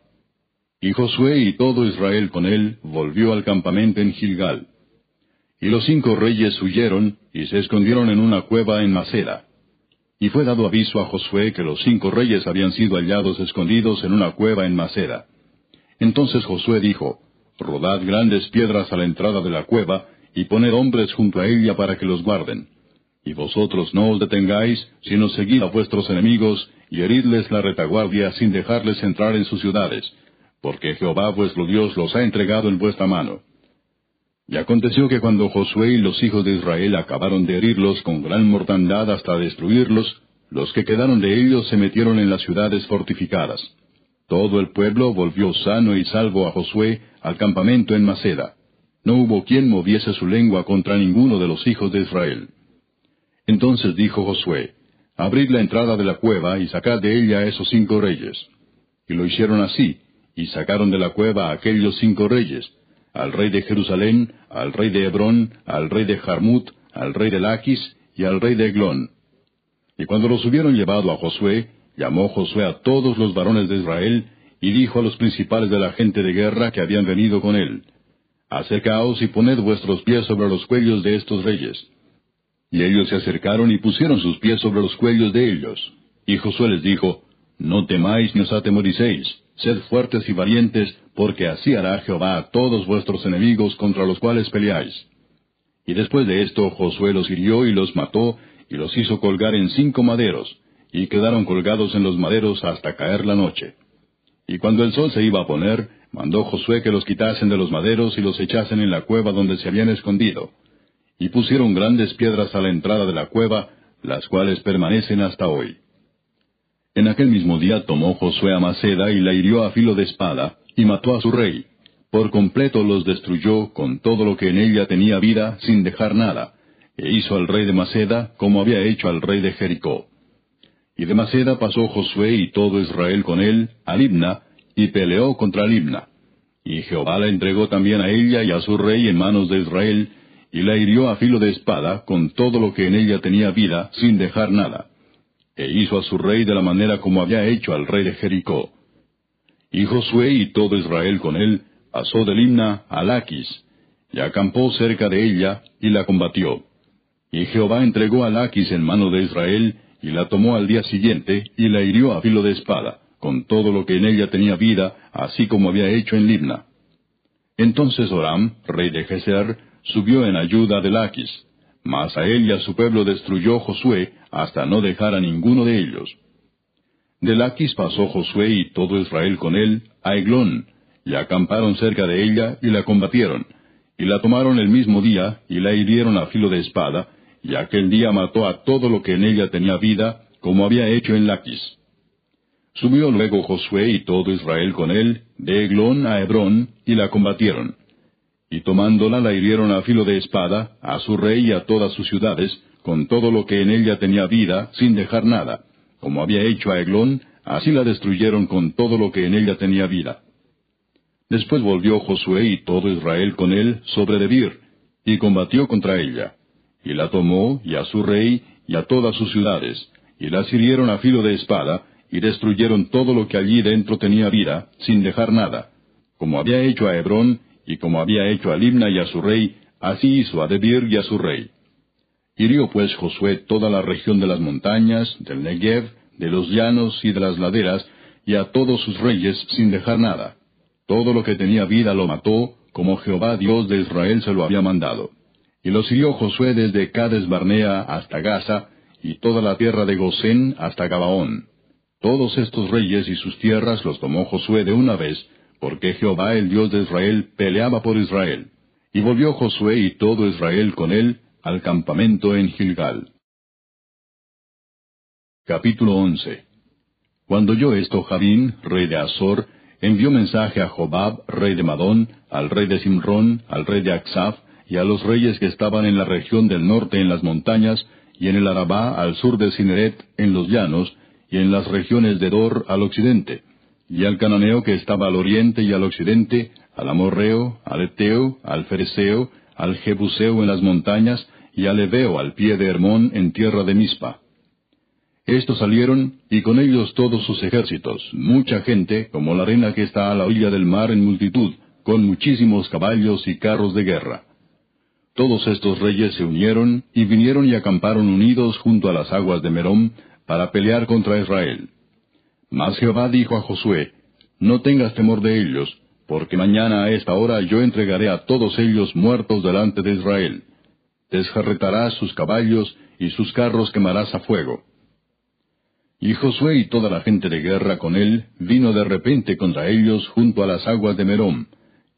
Y Josué y todo Israel con él volvió al campamento en Gilgal. Y los cinco reyes huyeron y se escondieron en una cueva en Maceda. Y fue dado aviso a Josué que los cinco reyes habían sido hallados escondidos en una cueva en Maceda. Entonces Josué dijo, Rodad grandes piedras a la entrada de la cueva, y poned hombres junto a ella para que los guarden. Y vosotros no os detengáis, sino seguid a vuestros enemigos, y heridles la retaguardia sin dejarles entrar en sus ciudades, porque Jehová vuestro Dios los ha entregado en vuestra mano. Y aconteció que cuando Josué y los hijos de Israel acabaron de herirlos con gran mortandad hasta destruirlos, los que quedaron de ellos se metieron en las ciudades fortificadas. Todo el pueblo volvió sano y salvo a Josué al campamento en Maceda. No hubo quien moviese su lengua contra ninguno de los hijos de Israel. Entonces dijo Josué, Abrid la entrada de la cueva y sacad de ella a esos cinco reyes. Y lo hicieron así, y sacaron de la cueva a aquellos cinco reyes, al rey de Jerusalén, al rey de Hebrón, al rey de Jarmut, al rey de Laquis y al rey de Eglón. Y cuando los hubieron llevado a Josué, llamó Josué a todos los varones de Israel, y dijo a los principales de la gente de guerra que habían venido con él, Acercaos y poned vuestros pies sobre los cuellos de estos reyes. Y ellos se acercaron y pusieron sus pies sobre los cuellos de ellos. Y Josué les dijo, No temáis ni os atemoricéis, sed fuertes y valientes, porque así hará Jehová a todos vuestros enemigos contra los cuales peleáis. Y después de esto Josué los hirió y los mató, y los hizo colgar en cinco maderos, y quedaron colgados en los maderos hasta caer la noche. Y cuando el sol se iba a poner, mandó Josué que los quitasen de los maderos y los echasen en la cueva donde se habían escondido. Y pusieron grandes piedras a la entrada de la cueva, las cuales permanecen hasta hoy. En aquel mismo día tomó Josué a Maceda y la hirió a filo de espada, y mató a su rey. Por completo los destruyó con todo lo que en ella tenía vida, sin dejar nada, e hizo al rey de Maceda como había hecho al rey de Jericó. Y de Maceda pasó Josué y todo Israel con él a Libna, y peleó contra Libna. Y Jehová la entregó también a ella y a su rey en manos de Israel, y la hirió a filo de espada con todo lo que en ella tenía vida, sin dejar nada e hizo a su rey de la manera como había hecho al rey de Jericó. Y Josué y todo Israel con él pasó de Limna a Laquis, y acampó cerca de ella, y la combatió. Y Jehová entregó a Laquis en mano de Israel, y la tomó al día siguiente, y la hirió a filo de espada, con todo lo que en ella tenía vida, así como había hecho en Libna. Entonces Oram, rey de Geser, subió en ayuda de Laquis, mas a él y a su pueblo destruyó Josué, hasta no dejar a ninguno de ellos. De Laquis pasó Josué y todo Israel con él a Eglón, y acamparon cerca de ella y la combatieron, y la tomaron el mismo día y la hirieron a filo de espada, y aquel día mató a todo lo que en ella tenía vida, como había hecho en Laquis. Subió luego Josué y todo Israel con él, de Eglón a Hebrón, y la combatieron. Y tomándola la hirieron a filo de espada, a su rey y a todas sus ciudades, con todo lo que en ella tenía vida, sin dejar nada. Como había hecho a Eglón, así la destruyeron con todo lo que en ella tenía vida. Después volvió Josué y todo Israel con él sobre Debir, y combatió contra ella. Y la tomó, y a su rey, y a todas sus ciudades, y las hirieron a filo de espada, y destruyeron todo lo que allí dentro tenía vida, sin dejar nada. Como había hecho a Hebrón, y como había hecho a Limna y a su rey, así hizo a Debir y a su rey. Hirió pues Josué toda la región de las montañas, del Negev, de los llanos y de las laderas, y a todos sus reyes sin dejar nada. Todo lo que tenía vida lo mató, como Jehová Dios de Israel se lo había mandado. Y los hirió Josué desde Cades Barnea hasta Gaza, y toda la tierra de Gosén hasta Gabaón. Todos estos reyes y sus tierras los tomó Josué de una vez, porque Jehová el Dios de Israel peleaba por Israel. Y volvió Josué y todo Israel con él, al campamento en Gilgal. Capítulo 11 Cuando oyó esto Javín, rey de Azor, envió mensaje a Jobab, rey de Madón, al rey de Simrón, al rey de Aksaf, y a los reyes que estaban en la región del norte en las montañas, y en el Arabá al sur de Cineret en los llanos, y en las regiones de Dor al occidente, y al cananeo que estaba al oriente y al occidente, al amorreo, al eteo, al fereceo, al Jebuseo en las montañas, y al Ebeo al pie de Hermón en tierra de Mispa. Estos salieron, y con ellos todos sus ejércitos, mucha gente, como la arena que está a la orilla del mar en multitud, con muchísimos caballos y carros de guerra. Todos estos reyes se unieron, y vinieron y acamparon unidos junto a las aguas de Merón, para pelear contra Israel. Mas Jehová dijo a Josué, No tengas temor de ellos, porque mañana a esta hora yo entregaré a todos ellos muertos delante de Israel. Desjarretarás sus caballos y sus carros quemarás a fuego. Y Josué y toda la gente de guerra con él vino de repente contra ellos junto a las aguas de Merón,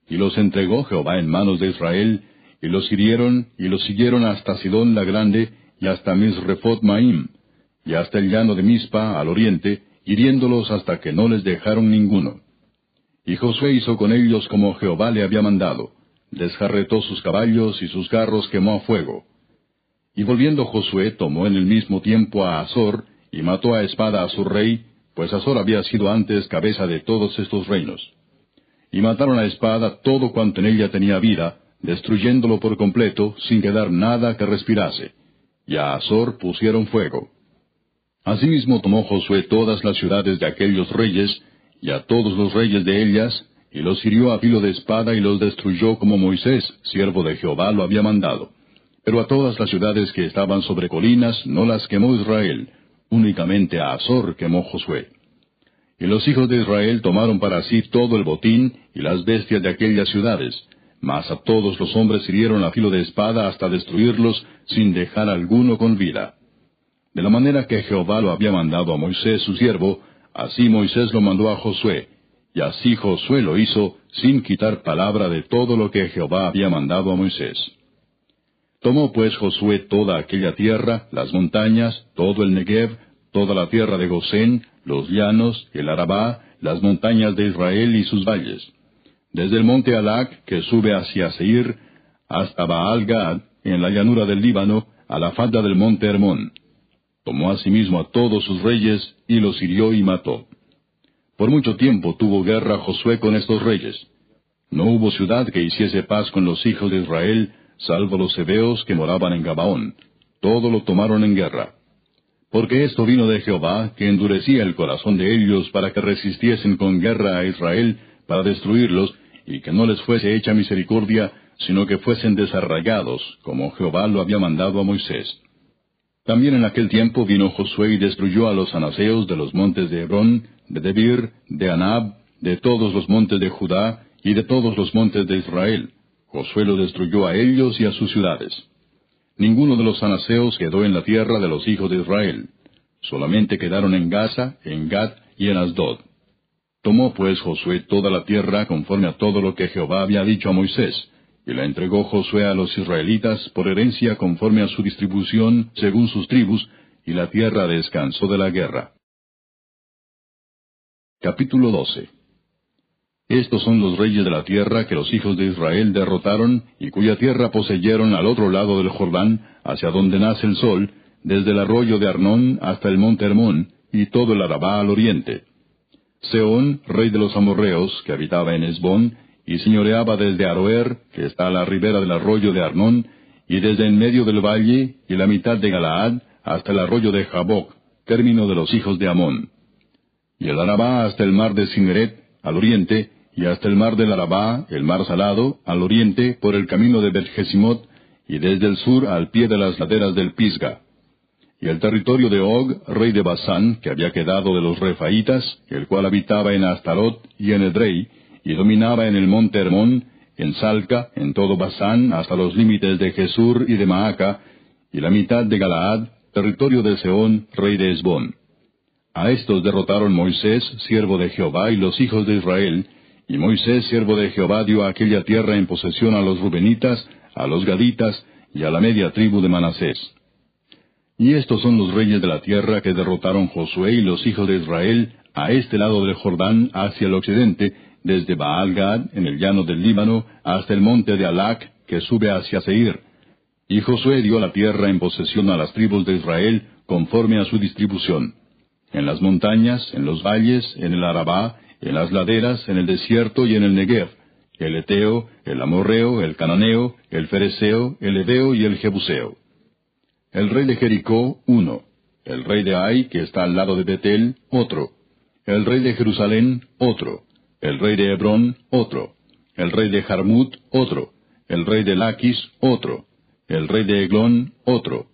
y los entregó Jehová en manos de Israel, y los hirieron, y los siguieron hasta Sidón la Grande, y hasta Misrefot Maim, y hasta el llano de Mispa, al oriente, hiriéndolos hasta que no les dejaron ninguno. Y Josué hizo con ellos como Jehová le había mandado, desjarretó sus caballos y sus carros quemó a fuego. Y volviendo Josué tomó en el mismo tiempo a Azor, y mató a espada a su rey, pues Azor había sido antes cabeza de todos estos reinos. Y mataron a espada todo cuanto en ella tenía vida, destruyéndolo por completo, sin quedar nada que respirase. Y a Azor pusieron fuego. Asimismo tomó Josué todas las ciudades de aquellos reyes, y a todos los reyes de ellas, y los hirió a filo de espada y los destruyó como Moisés, siervo de Jehová, lo había mandado. Pero a todas las ciudades que estaban sobre colinas no las quemó Israel, únicamente a Azor quemó Josué. Y los hijos de Israel tomaron para sí todo el botín y las bestias de aquellas ciudades, mas a todos los hombres hirieron a filo de espada hasta destruirlos sin dejar alguno con vida. De la manera que Jehová lo había mandado a Moisés su siervo, así Moisés lo mandó a Josué, y así Josué lo hizo sin quitar palabra de todo lo que Jehová había mandado a Moisés. Tomó pues Josué toda aquella tierra, las montañas, todo el Negev, toda la tierra de Gosén, los llanos, el Arabá, las montañas de Israel y sus valles. Desde el monte Alac, que sube hacia Seir, hasta Baal Gad, en la llanura del Líbano, a la falda del monte Hermón. Tomó asimismo a todos sus reyes, y los hirió y mató. Por mucho tiempo tuvo guerra Josué con estos reyes. No hubo ciudad que hiciese paz con los hijos de Israel, salvo los hebeos que moraban en Gabaón. Todo lo tomaron en guerra. Porque esto vino de Jehová, que endurecía el corazón de ellos para que resistiesen con guerra a Israel, para destruirlos, y que no les fuese hecha misericordia, sino que fuesen desarraigados, como Jehová lo había mandado a Moisés. También en aquel tiempo vino Josué y destruyó a los anaseos de los montes de Hebrón, de Debir, de Anab, de todos los montes de Judá y de todos los montes de Israel, Josué lo destruyó a ellos y a sus ciudades. Ninguno de los anaseos quedó en la tierra de los hijos de Israel. Solamente quedaron en Gaza, en Gad y en Asdod. Tomó pues Josué toda la tierra conforme a todo lo que Jehová había dicho a Moisés, y la entregó Josué a los israelitas por herencia conforme a su distribución según sus tribus, y la tierra descansó de la guerra. Capítulo 12 estos son los reyes de la tierra que los hijos de Israel derrotaron y cuya tierra poseyeron al otro lado del Jordán, hacia donde nace el sol, desde el arroyo de Arnón hasta el monte Hermón, y todo el Arabá al oriente. Seón, rey de los amorreos, que habitaba en Esbón, y señoreaba desde Aroer, que está a la ribera del arroyo de Arnón, y desde en medio del valle, y la mitad de Galaad, hasta el arroyo de Jaboc, término de los hijos de Amón. Y el Arabá hasta el mar de Sineret, al oriente, y hasta el mar del Arabá, el mar salado, al oriente, por el camino de Betjesimot, y desde el sur al pie de las laderas del Pisga. Y el territorio de Og, rey de Basán, que había quedado de los Refaitas, el cual habitaba en Astarot y en Edrei, y dominaba en el monte Hermón, en Salca, en todo Basán, hasta los límites de Jesur y de Maaca, y la mitad de Galaad, territorio de Seón, rey de Esbón. A estos derrotaron Moisés, siervo de Jehová, y los hijos de Israel, y Moisés, siervo de Jehová, dio aquella tierra en posesión a los Rubenitas, a los Gaditas y a la media tribu de Manasés. Y estos son los reyes de la tierra que derrotaron Josué y los hijos de Israel a este lado del Jordán hacia el occidente, desde Baal Gad, en el llano del Líbano, hasta el monte de Alac, que sube hacia Seir. Y Josué dio la tierra en posesión a las tribus de Israel, conforme a su distribución. En las montañas, en los valles, en el Arabá, en las laderas, en el desierto y en el Negev, el Eteo, el Amorreo, el Cananeo, el Fereceo, el Edeo y el Jebuseo. El rey de Jericó, uno. El rey de Ai, que está al lado de Betel, otro. El rey de Jerusalén, otro. El rey de Hebrón, otro. El rey de Jarmut, otro. El rey de Laquis, otro. El rey de Eglón, otro.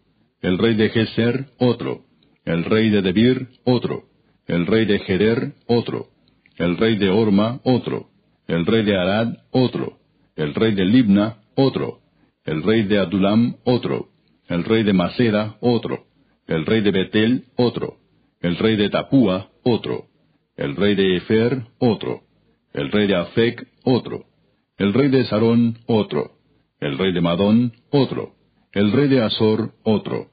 El rey de Geser, otro. El rey de Debir, otro. El rey de Geder, otro el rey de Orma, otro, el rey de Arad, otro, el rey de Libna, otro, el rey de Adulam, otro, el rey de Maceda, otro, el rey de Betel, otro, el rey de Tapúa, otro, el rey de Efer, otro, el rey de Afec, otro, el rey de Sarón, otro, el rey de Madón, otro, el rey de Azor, otro,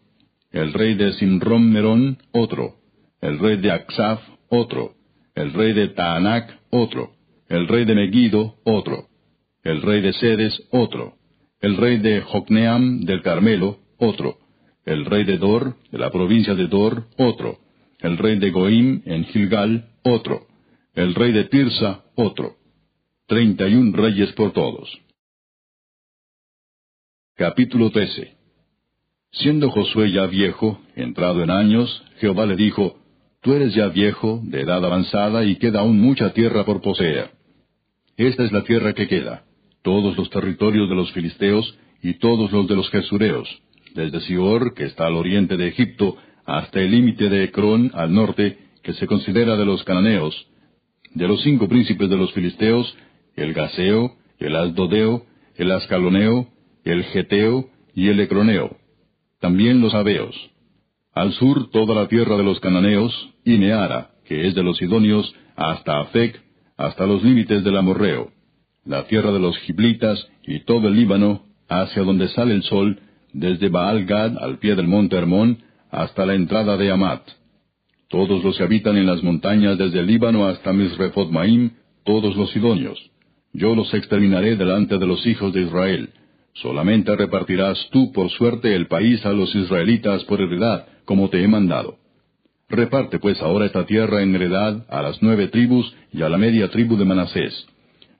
el rey de Simrom Merón, otro, el rey de Aksaf, otro, el rey de Taanac, otro, el rey de Megiddo, otro, el rey de Sedes, otro, el rey de Jocneam del Carmelo, otro, el rey de Dor, de la provincia de Dor, otro, el rey de Goim en Gilgal, otro, el rey de Tirsa, otro. Treinta y un reyes por todos. Capítulo 13 Siendo Josué ya viejo, entrado en años, Jehová le dijo, Tú eres ya viejo, de edad avanzada, y queda aún mucha tierra por poseer. Esta es la tierra que queda, todos los territorios de los filisteos y todos los de los jesureos, desde Sior, que está al oriente de Egipto, hasta el límite de Ecrón, al norte, que se considera de los cananeos, de los cinco príncipes de los filisteos, el Gaseo, el Asdodeo, el Ascaloneo, el Geteo y el Ecroneo, también los Abeos. Al sur toda la tierra de los cananeos, y Neara, que es de los Sidonios, hasta Afec, hasta los límites del Amorreo, la tierra de los Giblitas y todo el Líbano, hacia donde sale el sol, desde Baal Gad al pie del monte Hermón, hasta la entrada de Amat. Todos los que habitan en las montañas desde el Líbano hasta Misrefot Maim, todos los sidonios. Yo los exterminaré delante de los hijos de Israel. Solamente repartirás tú por suerte el país a los israelitas por heredad, como te he mandado. Reparte pues ahora esta tierra en heredad a las nueve tribus y a la media tribu de Manasés.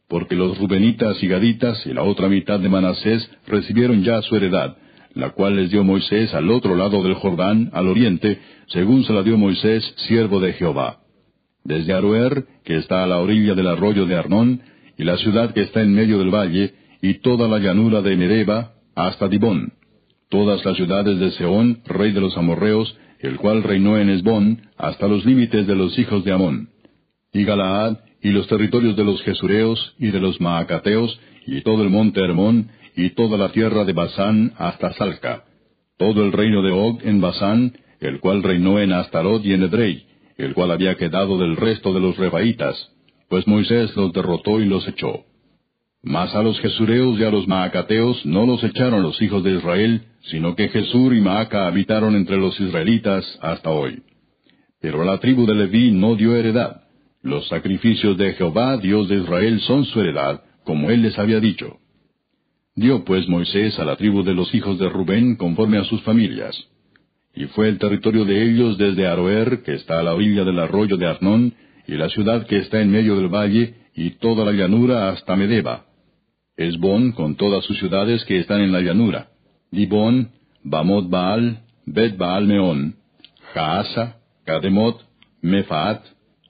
Porque los rubenitas y gaditas y la otra mitad de Manasés recibieron ya su heredad, la cual les dio Moisés al otro lado del Jordán, al oriente, según se la dio Moisés, siervo de Jehová. Desde Aroer, que está a la orilla del arroyo de Arnón, y la ciudad que está en medio del valle, y toda la llanura de Mereba, hasta Dibón, todas las ciudades de Seón, rey de los amorreos, el cual reinó en Esbón, hasta los límites de los hijos de Amón, y Galaad, y los territorios de los Jesureos, y de los Maacateos, y todo el monte Hermón, y toda la tierra de Basán hasta Salca, todo el reino de Og en Basán, el cual reinó en Astarot y en Edrei, el cual había quedado del resto de los Rebaitas, pues Moisés los derrotó y los echó. Mas a los Jesureos y a los Maacateos no los echaron los hijos de Israel, sino que Jesur y Maaca habitaron entre los israelitas hasta hoy. Pero la tribu de Leví no dio heredad. Los sacrificios de Jehová, Dios de Israel, son su heredad, como él les había dicho. Dio pues Moisés a la tribu de los hijos de Rubén conforme a sus familias. Y fue el territorio de ellos desde Aroer, que está a la orilla del arroyo de Arnón, y la ciudad que está en medio del valle, y toda la llanura hasta Medeba. Esbón con todas sus ciudades que están en la llanura. Dibón, Bamot Baal, Bet Baal Meón, Jaasa, Kademot, Mefaat,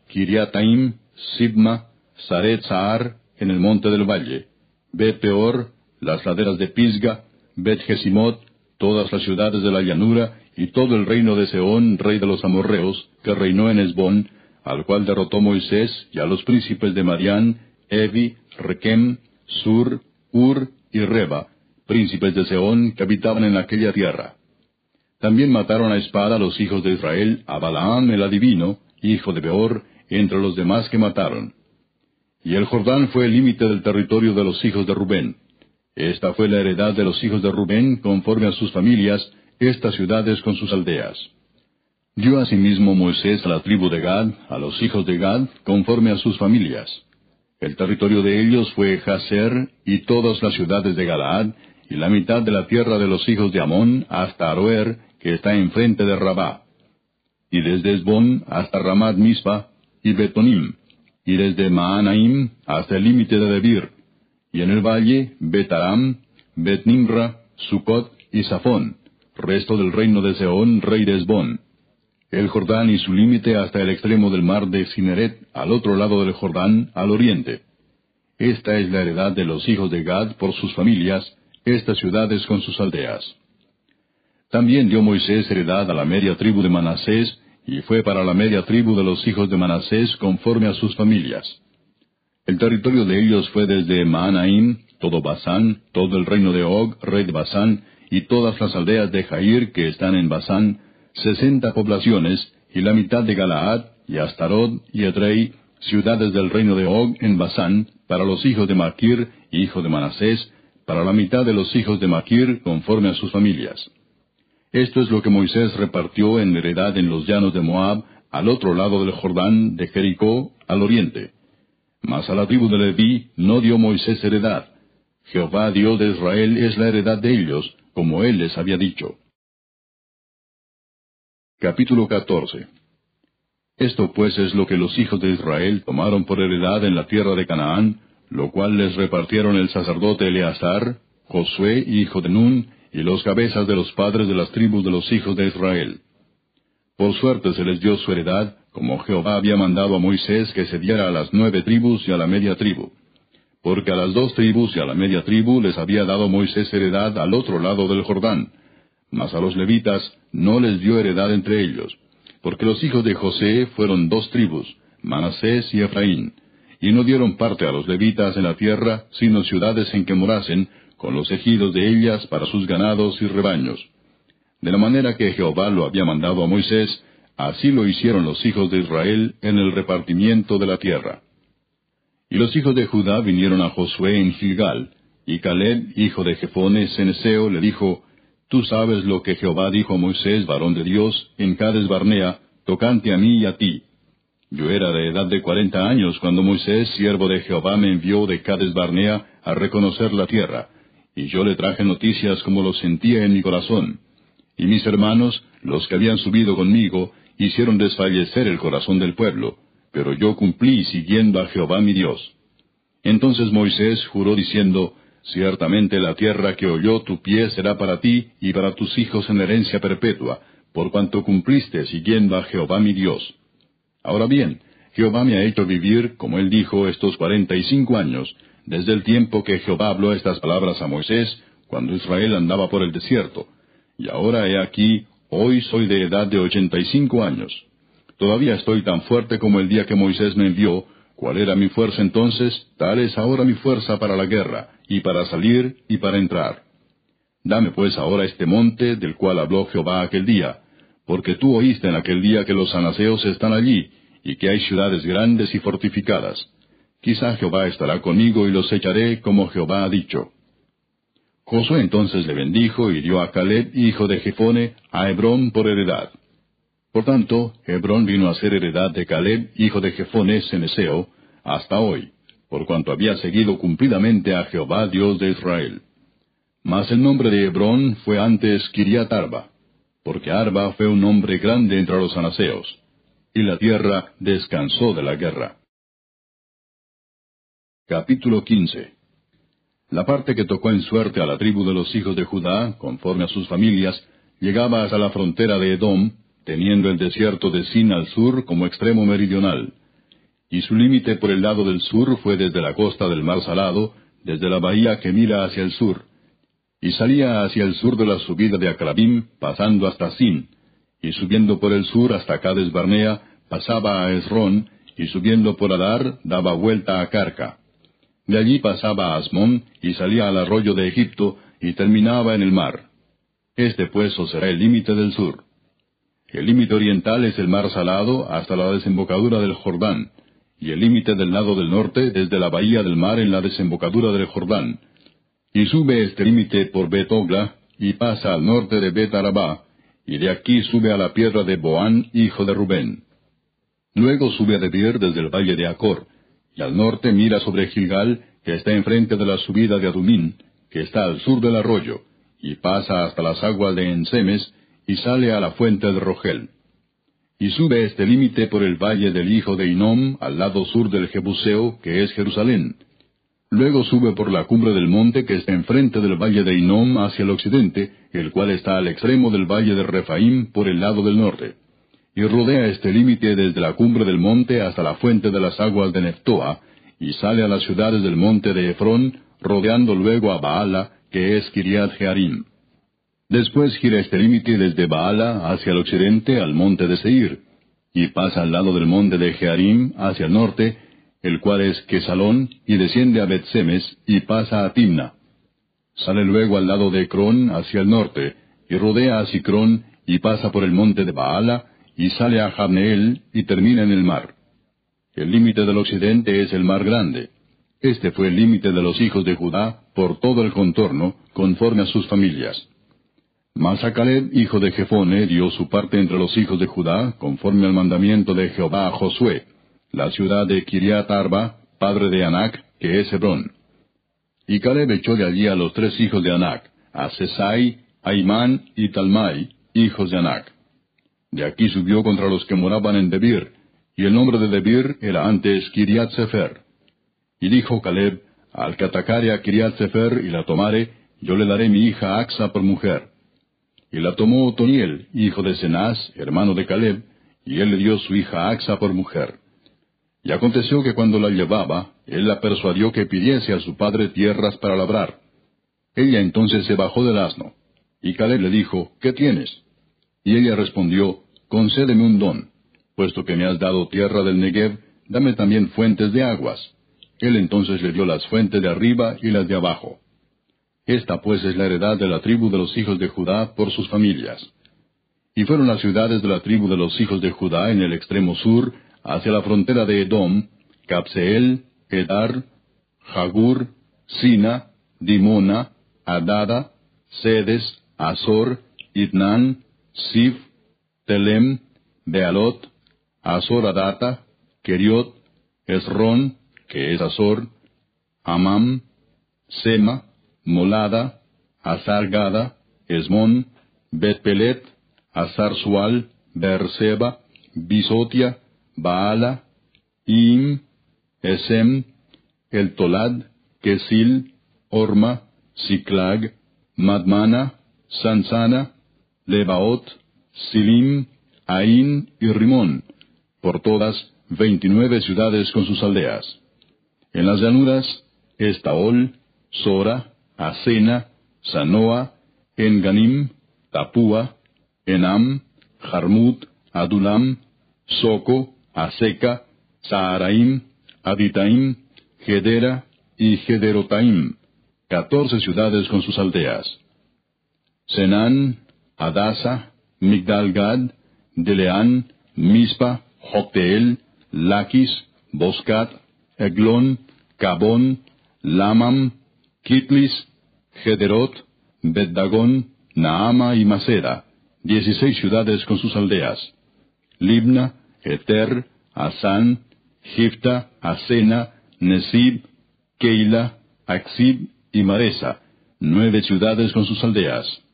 Kiriataim, Sibma, Saret Saar, en el monte del valle, Bet Peor, las laderas de Pisga, Bet Gesimot, todas las ciudades de la llanura, y todo el reino de Seón, rey de los amorreos, que reinó en Esbón, al cual derrotó Moisés, y a los príncipes de Marián, Evi, Requem, Sur, Ur y Reba, príncipes de Seón, que habitaban en aquella tierra. También mataron a espada a los hijos de Israel, a Balaam el adivino, hijo de Beor, entre los demás que mataron. Y el Jordán fue el límite del territorio de los hijos de Rubén. Esta fue la heredad de los hijos de Rubén conforme a sus familias, estas ciudades con sus aldeas. Dio asimismo Moisés a la tribu de Gad, a los hijos de Gad, conforme a sus familias. El territorio de ellos fue Jaser y todas las ciudades de Galaad, y la mitad de la tierra de los hijos de Amón hasta Aroer, que está enfrente de Rabá. Y desde Esbón hasta Ramat Mispa y Betonim, y desde Maanaim hasta el límite de Debir, y en el valle Betaram, Betnimra, Sucot y Safón, resto del reino de Seón, rey de Esbón. El Jordán y su límite hasta el extremo del mar de Cineret, al otro lado del Jordán, al oriente. Esta es la heredad de los hijos de Gad por sus familias, estas ciudades con sus aldeas. También dio Moisés heredad a la media tribu de Manasés, y fue para la media tribu de los hijos de Manasés conforme a sus familias. El territorio de ellos fue desde Maanaim, todo Basán, todo el reino de Og, rey de Basán, y todas las aldeas de Jair que están en Basán, sesenta poblaciones, y la mitad de Galaad, y Astarod, y Edrei, ciudades del reino de Og en Basán, para los hijos de Maquir, hijo de Manasés, para la mitad de los hijos de Maquir conforme a sus familias. Esto es lo que Moisés repartió en heredad en los llanos de Moab, al otro lado del Jordán, de Jericó, al oriente. Mas a la tribu de Leví no dio Moisés heredad. Jehová Dios de Israel es la heredad de ellos, como él les había dicho. Capítulo 14 Esto pues es lo que los hijos de Israel tomaron por heredad en la tierra de Canaán, lo cual les repartieron el sacerdote Eleazar, Josué, hijo de Nun, y los cabezas de los padres de las tribus de los hijos de Israel. Por suerte se les dio su heredad, como Jehová había mandado a Moisés que se diera a las nueve tribus y a la media tribu. Porque a las dos tribus y a la media tribu les había dado Moisés heredad al otro lado del Jordán, mas a los levitas no les dio heredad entre ellos, porque los hijos de José fueron dos tribus, Manasés y Efraín, y no dieron parte a los levitas en la tierra, sino ciudades en que morasen, con los ejidos de ellas para sus ganados y rebaños. De la manera que Jehová lo había mandado a Moisés, así lo hicieron los hijos de Israel en el repartimiento de la tierra. Y los hijos de Judá vinieron a Josué en Gilgal, y Caleb, hijo de Jefone Ceneseo, le dijo, Tú sabes lo que Jehová dijo a Moisés, varón de Dios, en Cades Barnea, tocante a mí y a ti. Yo era de edad de cuarenta años cuando Moisés, siervo de Jehová, me envió de Cades Barnea a reconocer la tierra, y yo le traje noticias como lo sentía en mi corazón. Y mis hermanos, los que habían subido conmigo, hicieron desfallecer el corazón del pueblo, pero yo cumplí siguiendo a Jehová mi Dios. Entonces Moisés juró diciendo, Ciertamente la tierra que oyó tu pie será para ti y para tus hijos en herencia perpetua, por cuanto cumpliste siguiendo a Jehová mi Dios. Ahora bien, Jehová me ha hecho vivir, como él dijo, estos cuarenta y cinco años, desde el tiempo que Jehová habló estas palabras a Moisés, cuando Israel andaba por el desierto. Y ahora he aquí, hoy soy de edad de ochenta y cinco años. Todavía estoy tan fuerte como el día que Moisés me envió. ¿Cuál era mi fuerza entonces? Tal es ahora mi fuerza para la guerra, y para salir, y para entrar. Dame pues ahora este monte del cual habló Jehová aquel día, porque tú oíste en aquel día que los anaseos están allí, y que hay ciudades grandes y fortificadas. Quizá Jehová estará conmigo y los echaré como Jehová ha dicho. Josué entonces le bendijo y dio a Caleb, hijo de Jefone, a Hebrón por heredad. Por tanto, Hebrón vino a ser heredad de Caleb, hijo de Jefone, Ceneseo, hasta hoy, por cuanto había seguido cumplidamente a Jehová Dios de Israel. Mas el nombre de Hebrón fue antes Kiriat Arba, porque Arba fue un hombre grande entre los anaseos, y la tierra descansó de la guerra. Capítulo 15 La parte que tocó en suerte a la tribu de los hijos de Judá, conforme a sus familias, llegaba hasta la frontera de Edom, teniendo el desierto de Sin al sur como extremo meridional. Y su límite por el lado del sur fue desde la costa del mar Salado, desde la bahía que mira hacia el sur. Y salía hacia el sur de la subida de Acrabim, pasando hasta Sin, y subiendo por el sur hasta Cades Barnea, pasaba a Esrón, y subiendo por Adar, daba vuelta a Carca. De allí pasaba a Asmón y salía al arroyo de Egipto y terminaba en el mar. Este pues será el límite del sur. El límite oriental es el mar salado hasta la desembocadura del Jordán, y el límite del lado del norte desde la bahía del mar en la desembocadura del Jordán. Y sube este límite por Bet-Ogla y pasa al norte de Bet-Arabá, y de aquí sube a la piedra de Boán, hijo de Rubén. Luego sube a Debir desde el valle de Acor, y al norte mira sobre Gilgal, que está enfrente de la subida de Adumín, que está al sur del arroyo, y pasa hasta las aguas de Ensemes, y sale a la fuente de Rogel. Y sube este límite por el valle del hijo de Inom, al lado sur del Jebuseo, que es Jerusalén. Luego sube por la cumbre del monte que está enfrente del valle de Inom hacia el occidente, el cual está al extremo del valle de Refaim por el lado del norte y rodea este límite desde la cumbre del monte hasta la fuente de las aguas de Neftoa, y sale a las ciudades del monte de Efrón, rodeando luego a Baala, que es Kiriat Jearim. Después gira este límite desde Baala hacia el occidente al monte de Seir, y pasa al lado del monte de Jearim hacia el norte, el cual es Quesalón, y desciende a Betsemes, y pasa a Timna. Sale luego al lado de Ecrón hacia el norte, y rodea a Sicrón, y pasa por el monte de Baala, y sale a Jabneel y termina en el mar. El límite del occidente es el mar grande. Este fue el límite de los hijos de Judá por todo el contorno, conforme a sus familias. Mas a Caleb, hijo de Jefone, dio su parte entre los hijos de Judá, conforme al mandamiento de Jehová a Josué, la ciudad de Kiriat Arba, padre de Anac, que es Hebrón. Y Caleb echó de allí a los tres hijos de Anac, a Sesai, Aimán y Talmai, hijos de Anac. De aquí subió contra los que moraban en Debir, y el nombre de Debir era antes Kiriat Sefer. Y dijo Caleb, al que atacare a Kiriat Sefer y la tomare, yo le daré mi hija Axa por mujer. Y la tomó Otoniel, hijo de Cenaz, hermano de Caleb, y él le dio su hija Axa por mujer. Y aconteció que cuando la llevaba, él la persuadió que pidiese a su padre tierras para labrar. Ella entonces se bajó del asno. Y Caleb le dijo, ¿qué tienes? Y ella respondió, Concédeme un don. Puesto que me has dado tierra del Negev, dame también fuentes de aguas. Él entonces le dio las fuentes de arriba y las de abajo. Esta pues es la heredad de la tribu de los hijos de Judá por sus familias. Y fueron las ciudades de la tribu de los hijos de Judá en el extremo sur, hacia la frontera de Edom, Capseel, Edar, Jagur, Sina, Dimona, Adada, Sedes, Azor, Itnan, Sif, Telem, Bealot, Azor Adata, Keriot, Esron, que es Azor, Amam, Sema, Molada, Azar Gada, Esmón, Betpelet, Azar Sual, Berseba, Bisotia, Baala, Im, Esem, El Tolad, Kesil, Orma, Siklag, Madmana, Sansana, Lebaot, Silim, Ain y Rimón, por todas veintinueve ciudades con sus aldeas. En las llanuras, Estaol, Sora, Asena, Sanoa, Enganim, Tapúa, Enam, Jarmut, Adulam, Soco, Aseca, Saharaim, Aditaim, Gedera y Gederotaim, catorce ciudades con sus aldeas. Senán, Adasa, Migdalgad, Deleán, Mispa, Jocteel, Lakis, Boscat, Eglon, Cabón, Lamam, Kitlis, Gederot, Beddagón, Naama y Maceda, dieciséis ciudades con sus aldeas. Libna, Eter, Asán, Gifta, Asena, Nesib, Keila, Axib y Maresa, nueve ciudades con sus aldeas.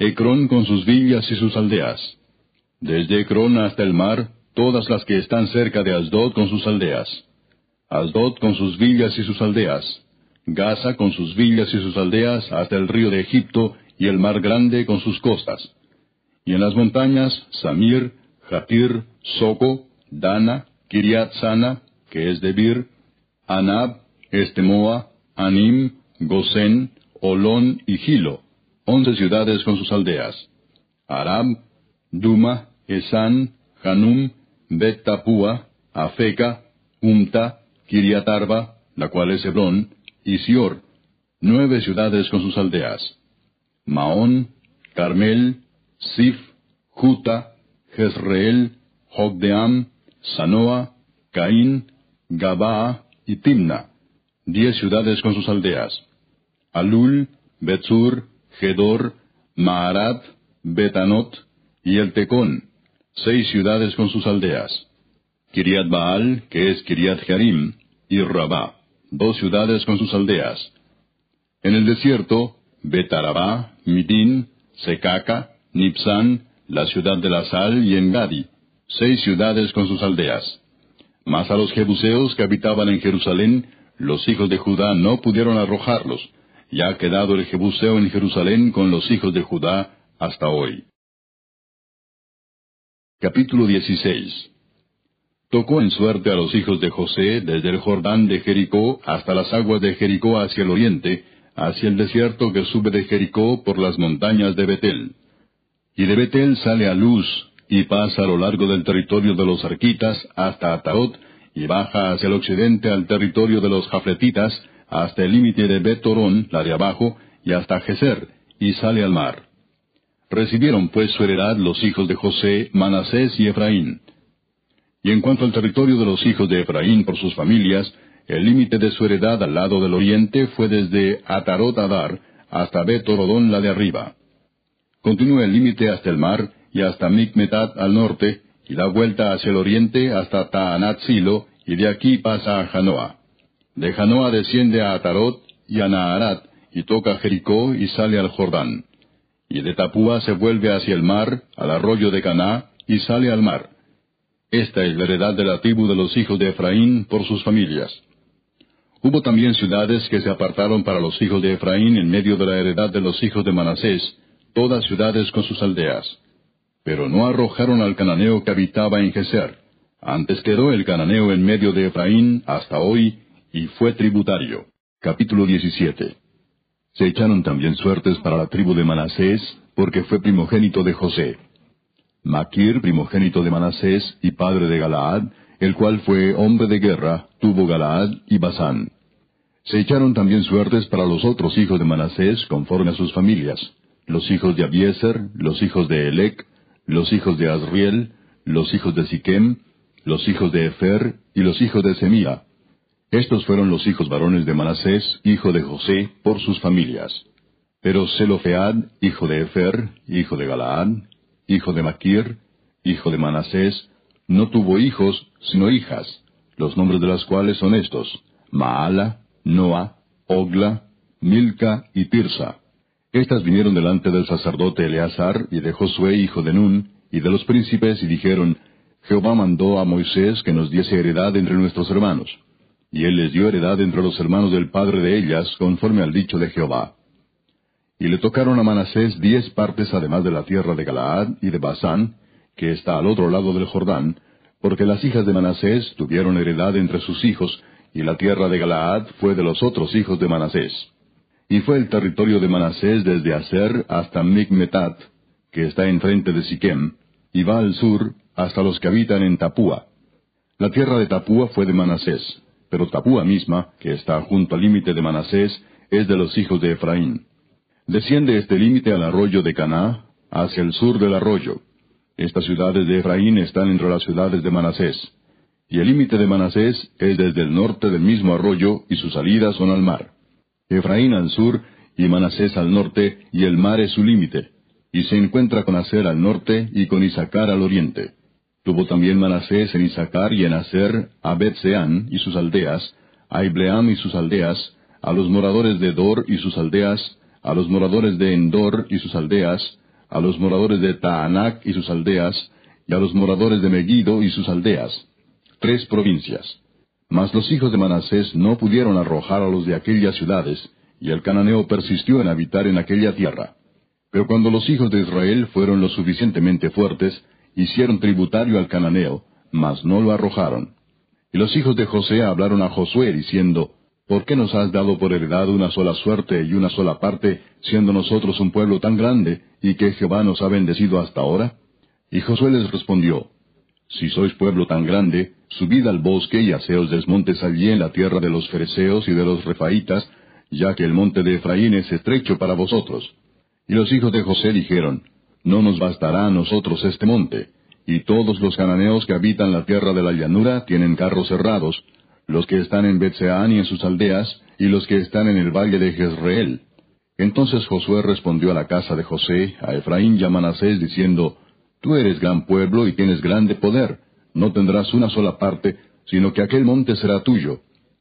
Ecrón con sus villas y sus aldeas. Desde Ecrón hasta el mar, todas las que están cerca de Asdod con sus aldeas. Asdod con sus villas y sus aldeas. Gaza con sus villas y sus aldeas hasta el río de Egipto y el mar grande con sus costas. Y en las montañas, Samir, Jatir, Soco, Dana, Kiriat Sana, que es Debir, Anab, Estemoa, Anim, Gosén, Olón y Gilo, once ciudades con sus aldeas. Arab, Duma, Esan, Hanum, Bet Tapua, Afeca, Umta, Kiriatarba, la cual es Hebrón, y Sior, nueve ciudades con sus aldeas. Maón, Carmel, Sif, Juta, Jezreel, Jogdeam, Sanoa, Caín, Gabaa y Timna, diez ciudades con sus aldeas. Alul, Betzur, Gedor, Maarat, Betanot y el Tecón, seis ciudades con sus aldeas. Kiriat Baal, que es Kiriat Jearim, y Rabá, dos ciudades con sus aldeas. En el desierto, Betarabá, Midín, Secaca, Nipsan, la ciudad de la sal y Engadi, seis ciudades con sus aldeas. Mas a los jebuseos que habitaban en Jerusalén, los hijos de Judá no pudieron arrojarlos, y ha quedado el jebuseo en Jerusalén con los hijos de Judá hasta hoy. Capítulo 16 Tocó en suerte a los hijos de José desde el Jordán de Jericó hasta las aguas de Jericó hacia el oriente, hacia el desierto que sube de Jericó por las montañas de Betel. Y de Betel sale a Luz, y pasa a lo largo del territorio de los arquitas hasta Ataot, y baja hacia el occidente al territorio de los jafletitas, hasta el límite de Betorón, la de abajo, y hasta Geser, y sale al mar. Recibieron pues su heredad los hijos de José, Manasés y Efraín. Y en cuanto al territorio de los hijos de Efraín por sus familias, El límite de su heredad al lado del oriente fue desde Atarot Adar hasta Betorodón la de arriba. Continúa el límite hasta el mar y hasta Micmetat al norte, y da vuelta hacia el oriente hasta Taanat Silo, y de aquí pasa a Janoa. De Janoa desciende a Atarot y a Naharat, y toca Jericó y sale al Jordán. Y de Tapúa se vuelve hacia el mar, al arroyo de Caná, y sale al mar. Esta es la heredad de la tribu de los hijos de Efraín por sus familias. Hubo también ciudades que se apartaron para los hijos de Efraín en medio de la heredad de los hijos de Manasés, todas ciudades con sus aldeas. Pero no arrojaron al cananeo que habitaba en Geser. Antes quedó el cananeo en medio de Efraín hasta hoy, y fue tributario. Capítulo 17 Se echaron también suertes para la tribu de Manasés, porque fue primogénito de José. Maquir, primogénito de Manasés y padre de Galaad, el cual fue hombre de guerra, tuvo Galaad y Basán. Se echaron también suertes para los otros hijos de Manasés conforme a sus familias, los hijos de Abieser, los hijos de Elec, los hijos de Azriel, los hijos de Siquem, los hijos de Efer y los hijos de Semía. Estos fueron los hijos varones de Manasés, hijo de José, por sus familias. Pero Selofead, hijo de Efer, hijo de Galaad, hijo de Maquir, hijo de Manasés, no tuvo hijos, sino hijas, los nombres de las cuales son estos, Maala, Noa, Ogla, Milca y Tirsa. Estas vinieron delante del sacerdote Eleazar y de Josué hijo de Nun, y de los príncipes, y dijeron, Jehová mandó a Moisés que nos diese heredad entre nuestros hermanos. Y él les dio heredad entre los hermanos del padre de ellas, conforme al dicho de Jehová. Y le tocaron a Manasés diez partes además de la tierra de Galaad y de Basán, que está al otro lado del Jordán, porque las hijas de Manasés tuvieron heredad entre sus hijos, y la tierra de Galaad fue de los otros hijos de Manasés. Y fue el territorio de Manasés desde Aser hasta Micmetat, que está enfrente de Siquem, y va al sur hasta los que habitan en Tapúa. La tierra de Tapúa fue de Manasés, pero Tapúa misma, que está junto al límite de Manasés, es de los hijos de Efraín. Desciende este límite al arroyo de Caná, hacia el sur del arroyo, estas ciudades de Efraín están entre las ciudades de Manasés. Y el límite de Manasés es desde el norte del mismo arroyo y sus salidas son al mar. Efraín al sur y Manasés al norte y el mar es su límite. Y se encuentra con Aser al norte y con Isaacar al oriente. Tuvo también Manasés en Isaacar y en Aser a Betseán y sus aldeas, a Ibleam y sus aldeas, a los moradores de Dor y sus aldeas, a los moradores de Endor y sus aldeas, a los moradores de Taanac y sus aldeas, y a los moradores de Megiddo y sus aldeas, tres provincias. Mas los hijos de Manasés no pudieron arrojar a los de aquellas ciudades, y el cananeo persistió en habitar en aquella tierra. Pero cuando los hijos de Israel fueron lo suficientemente fuertes, hicieron tributario al cananeo, mas no lo arrojaron. Y los hijos de José hablaron a Josué diciendo, ¿Por qué nos has dado por heredad una sola suerte y una sola parte, siendo nosotros un pueblo tan grande, y que Jehová nos ha bendecido hasta ahora? Y Josué les respondió, Si sois pueblo tan grande, subid al bosque y haceos desmontes allí en la tierra de los fereceos y de los refaitas, ya que el monte de Efraín es estrecho para vosotros. Y los hijos de José dijeron, No nos bastará a nosotros este monte, y todos los cananeos que habitan la tierra de la llanura tienen carros cerrados, los que están en Betseán y en sus aldeas, y los que están en el valle de Jezreel. Entonces Josué respondió a la casa de José, a Efraín y a Manasés, diciendo, Tú eres gran pueblo y tienes grande poder, no tendrás una sola parte, sino que aquel monte será tuyo.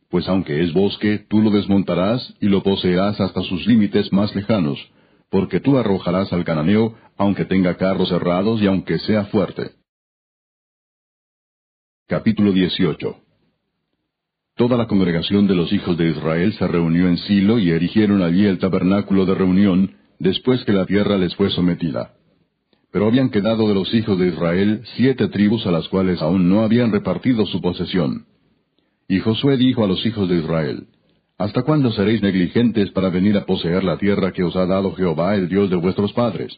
Pues aunque es bosque, tú lo desmontarás y lo poseerás hasta sus límites más lejanos, porque tú arrojarás al cananeo, aunque tenga carros cerrados y aunque sea fuerte. Capítulo 18 Toda la congregación de los hijos de Israel se reunió en Silo y erigieron allí el tabernáculo de reunión, después que la tierra les fue sometida. Pero habían quedado de los hijos de Israel siete tribus a las cuales aún no habían repartido su posesión. Y Josué dijo a los hijos de Israel, ¿Hasta cuándo seréis negligentes para venir a poseer la tierra que os ha dado Jehová, el Dios de vuestros padres?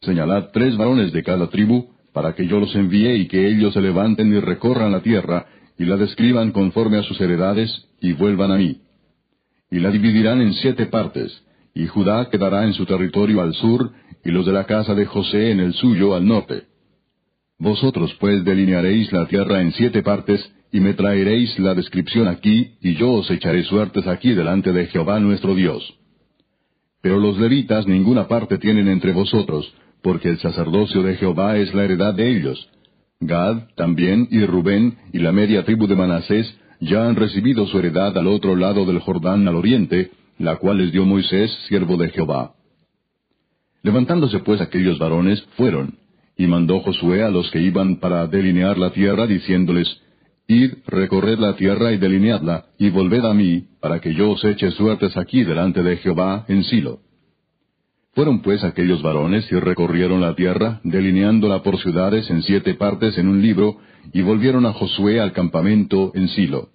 Señalad tres varones de cada tribu, para que yo los envíe y que ellos se levanten y recorran la tierra, y la describan conforme a sus heredades, y vuelvan a mí. Y la dividirán en siete partes, y Judá quedará en su territorio al sur, y los de la casa de José en el suyo al norte. Vosotros pues delinearéis la tierra en siete partes, y me traeréis la descripción aquí, y yo os echaré suertes aquí delante de Jehová nuestro Dios. Pero los levitas ninguna parte tienen entre vosotros, porque el sacerdocio de Jehová es la heredad de ellos. Gad también y Rubén y la media tribu de Manasés ya han recibido su heredad al otro lado del Jordán al oriente, la cual les dio Moisés, siervo de Jehová. Levantándose pues aquellos varones, fueron, y mandó Josué a los que iban para delinear la tierra, diciéndoles, Id, recorred la tierra y delineadla, y volved a mí, para que yo os eche suertes aquí delante de Jehová en Silo. Fueron pues aquellos varones y recorrieron la tierra, delineándola por ciudades en siete partes en un libro, y volvieron a Josué al campamento en Silo.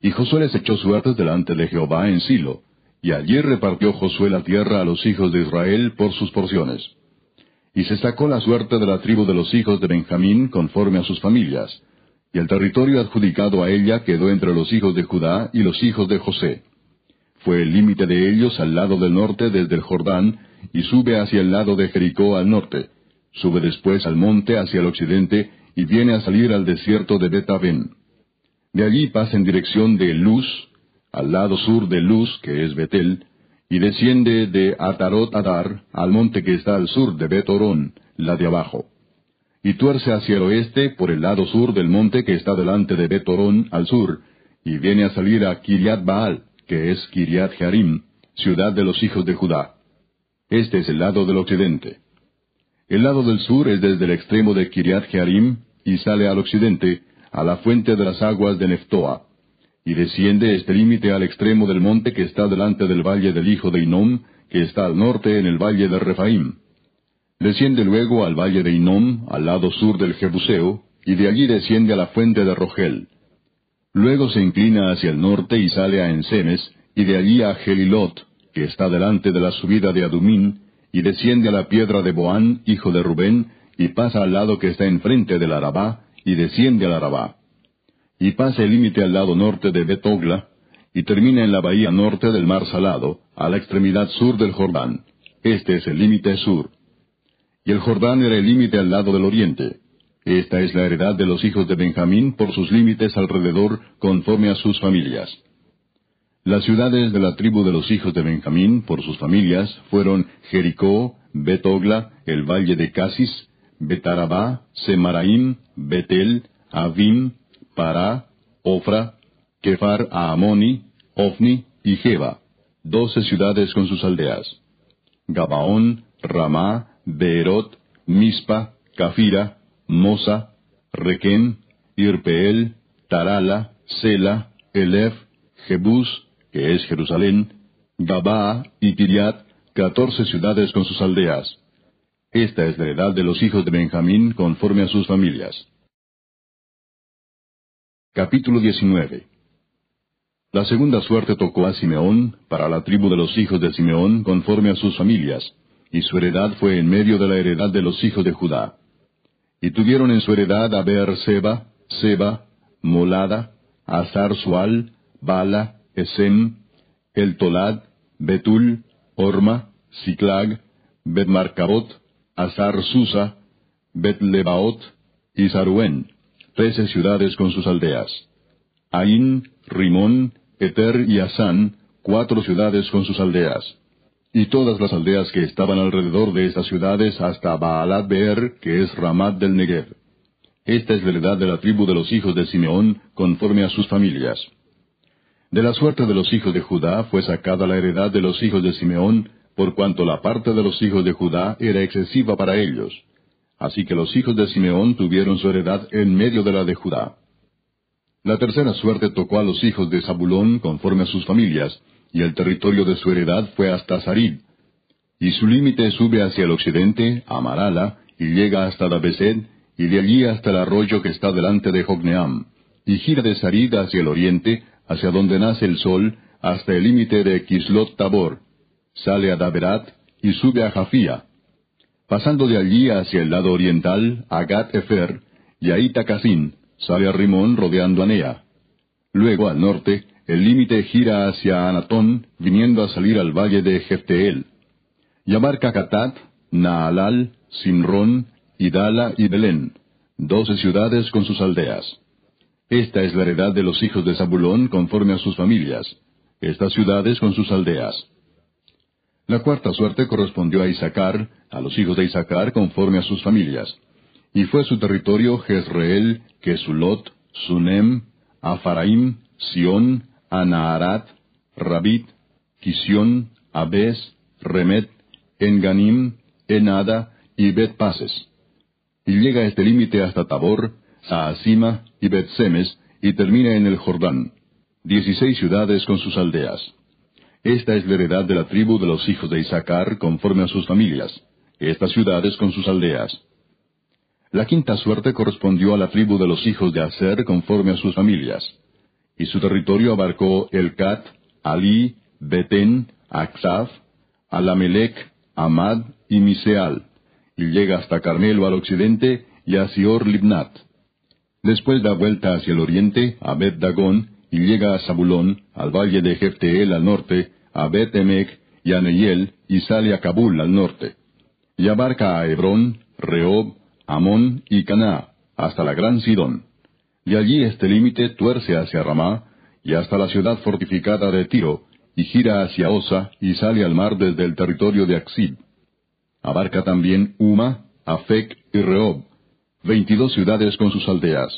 Y Josué les echó suertes delante de Jehová en Silo, y allí repartió Josué la tierra a los hijos de Israel por sus porciones. Y se sacó la suerte de la tribu de los hijos de Benjamín conforme a sus familias, y el territorio adjudicado a ella quedó entre los hijos de Judá y los hijos de José. Fue el límite de ellos al lado del norte desde el Jordán, y sube hacia el lado de Jericó al norte, sube después al monte hacia el occidente, y viene a salir al desierto de Betavén. De allí pasa en dirección de Luz, al lado sur de Luz, que es Betel, y desciende de Atarot Adar al monte que está al sur de Betorón, la de abajo. Y tuerce hacia el oeste por el lado sur del monte que está delante de Betorón al sur, y viene a salir a Kiriat Baal, que es Kiriat Jearim, ciudad de los hijos de Judá. Este es el lado del occidente. El lado del sur es desde el extremo de Kiriat Jearim y sale al occidente, a la fuente de las aguas de Neftoa, y desciende este límite al extremo del monte que está delante del valle del hijo de Inom, que está al norte en el valle de Refaim. Desciende luego al valle de Inom, al lado sur del Jebuseo, y de allí desciende a la fuente de Rogel. Luego se inclina hacia el norte y sale a Ensemes, y de allí a Gelilot, que está delante de la subida de Adumín, y desciende a la piedra de Boán, hijo de Rubén, y pasa al lado que está enfrente del Arabá, y desciende al Arabá y pasa el límite al lado norte de Betogla, y termina en la bahía norte del mar Salado, a la extremidad sur del Jordán. Este es el límite sur. Y el Jordán era el límite al lado del oriente. Esta es la heredad de los hijos de Benjamín por sus límites alrededor, conforme a sus familias. Las ciudades de la tribu de los hijos de Benjamín, por sus familias, fueron Jericó, Betogla, el valle de Casis, Betarabá, Semaraim, Betel, Avim, Pará, Ofra, Kefar Aamoni, Ofni y Jeba, doce ciudades con sus aldeas. Gabaón, Ramá, Beerot, Mispa, Cafira, Mosa, Requem, Irpeel, Tarala, Sela, Elef, Jebús, que es Jerusalén, Gabaa y Kiriat, catorce ciudades con sus aldeas. Esta es la edad de los hijos de Benjamín conforme a sus familias. Capítulo 19 La segunda suerte tocó a Simeón, para la tribu de los hijos de Simeón, conforme a sus familias, y su heredad fue en medio de la heredad de los hijos de Judá. Y tuvieron en su heredad a Beer-seba, Seba, Molada, Azar Sual, Bala, Esem, El Tolad, Betul, Orma, Siclag, Betmarcabot, Azar Susa, Betlebaot y Saruen trece ciudades con sus aldeas. Ain, Rimón, Eter y Asán, cuatro ciudades con sus aldeas. Y todas las aldeas que estaban alrededor de estas ciudades hasta Baalat Beer, que es Ramat del Negev. Esta es la heredad de la tribu de los hijos de Simeón, conforme a sus familias. De la suerte de los hijos de Judá fue sacada la heredad de los hijos de Simeón, por cuanto la parte de los hijos de Judá era excesiva para ellos Así que los hijos de Simeón tuvieron su heredad en medio de la de Judá. La tercera suerte tocó a los hijos de Zabulón conforme a sus familias, y el territorio de su heredad fue hasta Sarid. Y su límite sube hacia el occidente, a Marala, y llega hasta Dabesed, y de allí hasta el arroyo que está delante de Jogneam, y gira de Sarid hacia el oriente, hacia donde nace el sol, hasta el límite de Kislot Tabor. Sale a Daberat, y sube a Jafía, Pasando de allí hacia el lado oriental, a Gat Efer, y a Itacasín, sale a Rimón rodeando a Nea. Luego, al norte, el límite gira hacia Anatón, viniendo a salir al valle de Jefteel. Y abarca Catat, Naalal, Simrón, Idala y Belén, doce ciudades con sus aldeas. Esta es la heredad de los hijos de Zabulón conforme a sus familias, estas ciudades con sus aldeas. La cuarta suerte correspondió a Isaacar, a los hijos de Isaacar conforme a sus familias. Y fue su territorio Jezreel, Kesulot, Sunem, Afaraim, Sión, Anaharat, Rabit, Abes, Remet, Enganim, Enada y Bet-Pases. Y llega a este límite hasta Tabor, Saasima y Bet-Semes, y termina en el Jordán. Dieciséis ciudades con sus aldeas. Esta es la heredad de la tribu de los hijos de Isaacar conforme a sus familias, estas ciudades con sus aldeas. La quinta suerte correspondió a la tribu de los hijos de Aser conforme a sus familias. Y su territorio abarcó Elcat, Ali, Betén, Aksaf, Alamelec, Amad y Miseal, y llega hasta Carmelo al occidente y a Sior Libnat. Después da vuelta hacia el oriente a Bet Dagón y llega a Zabulón, al valle de Jefteel al norte, a Bet Emek y a Neyel, y sale a Kabul al norte. Y abarca a Hebrón, Rehob, Amón y Caná, hasta la gran Sidón. Y allí este límite tuerce hacia Ramá, y hasta la ciudad fortificada de Tiro, y gira hacia Osa, y sale al mar desde el territorio de Axid. Abarca también Uma, Afec y Rehob, veintidós ciudades con sus aldeas.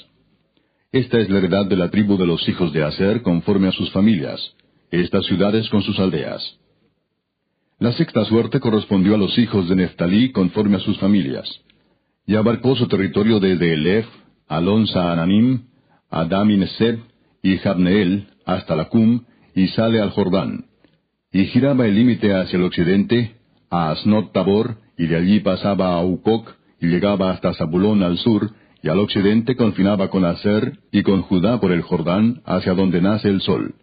Esta es la heredad de la tribu de los hijos de Aser conforme a sus familias, estas ciudades con sus aldeas. La sexta suerte correspondió a los hijos de Neftalí conforme a sus familias, y abarcó su territorio desde Elef, Alonsa Ananim, Adam y y Jabneel, hasta la Cum, y sale al Jordán. Y giraba el límite hacia el occidente, a Asnot Tabor, y de allí pasaba a Ucoc, y llegaba hasta Zabulón al sur, y al occidente confinaba con Aser y con Judá por el Jordán, hacia donde nace el sol.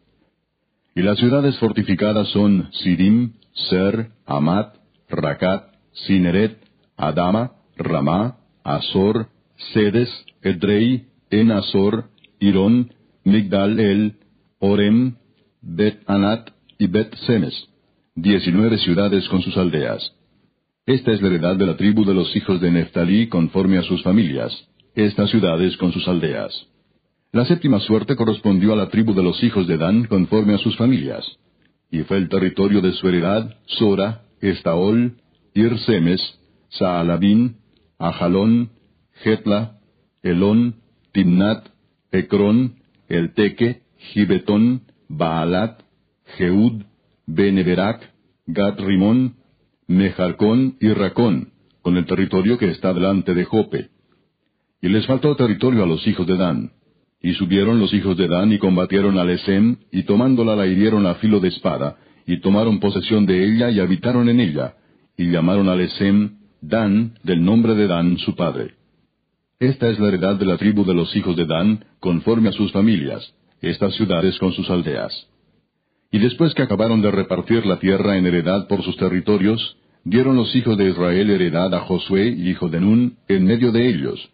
Y las ciudades fortificadas son Sidim, Ser, Amat, Rakat, Sineret, Adama, Ramá, Azor, Sedes, Edrei, Enazor, Irón, Migdal El, Orem, Bet Anat y Bet Semes, diecinueve ciudades con sus aldeas. Esta es la heredad de la tribu de los hijos de Neftalí conforme a sus familias, estas ciudades con sus aldeas. La séptima suerte correspondió a la tribu de los hijos de Dan conforme a sus familias, y fue el territorio de su heredad Sora, Estaol, Irsemes, Saalabín, Ajalón, Jetla, Elón, Timnat, Ecrón, Elteque, Gibetón, Baalat, Jeud, Beneverac, Gat Rimón, Mejarcón y Racón, con el territorio que está delante de Jope. Y les faltó territorio a los hijos de Dan. Y subieron los hijos de Dan y combatieron a Lesem, y tomándola la hirieron a filo de espada, y tomaron posesión de ella y habitaron en ella, y llamaron a Lesem Dan del nombre de Dan su padre. Esta es la heredad de la tribu de los hijos de Dan, conforme a sus familias, estas ciudades con sus aldeas. Y después que acabaron de repartir la tierra en heredad por sus territorios, dieron los hijos de Israel heredad a Josué, hijo de Nun, en medio de ellos,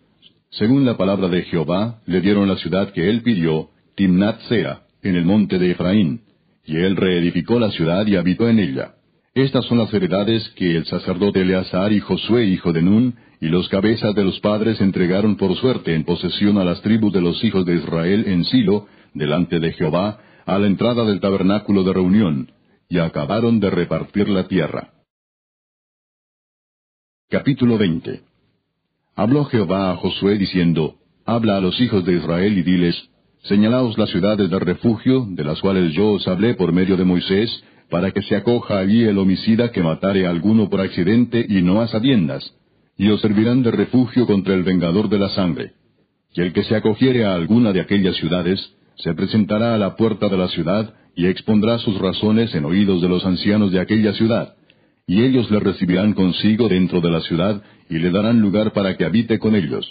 según la palabra de Jehová, le dieron la ciudad que él pidió, Timnat Sea, en el monte de Efraín, y él reedificó la ciudad y habitó en ella. Estas son las heredades que el sacerdote Eleazar y Josué, hijo de Nun, y los cabezas de los padres entregaron por suerte en posesión a las tribus de los hijos de Israel en Silo, delante de Jehová, a la entrada del tabernáculo de reunión, y acabaron de repartir la tierra. Capítulo 20 Habló Jehová a Josué diciendo, Habla a los hijos de Israel y diles, Señalaos las ciudades de refugio, de las cuales yo os hablé por medio de Moisés, para que se acoja allí el homicida que matare a alguno por accidente y no a sabiendas, y os servirán de refugio contra el vengador de la sangre. Y el que se acogiere a alguna de aquellas ciudades, se presentará a la puerta de la ciudad, y expondrá sus razones en oídos de los ancianos de aquella ciudad, y ellos le recibirán consigo dentro de la ciudad, y le darán lugar para que habite con ellos.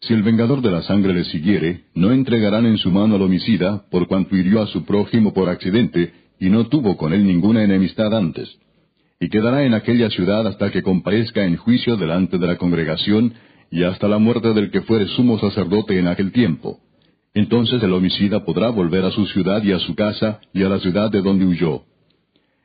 Si el vengador de la sangre le siguiere, no entregarán en su mano al homicida, por cuanto hirió a su prójimo por accidente, y no tuvo con él ninguna enemistad antes. Y quedará en aquella ciudad hasta que comparezca en juicio delante de la congregación, y hasta la muerte del que fuere sumo sacerdote en aquel tiempo. Entonces el homicida podrá volver a su ciudad y a su casa, y a la ciudad de donde huyó.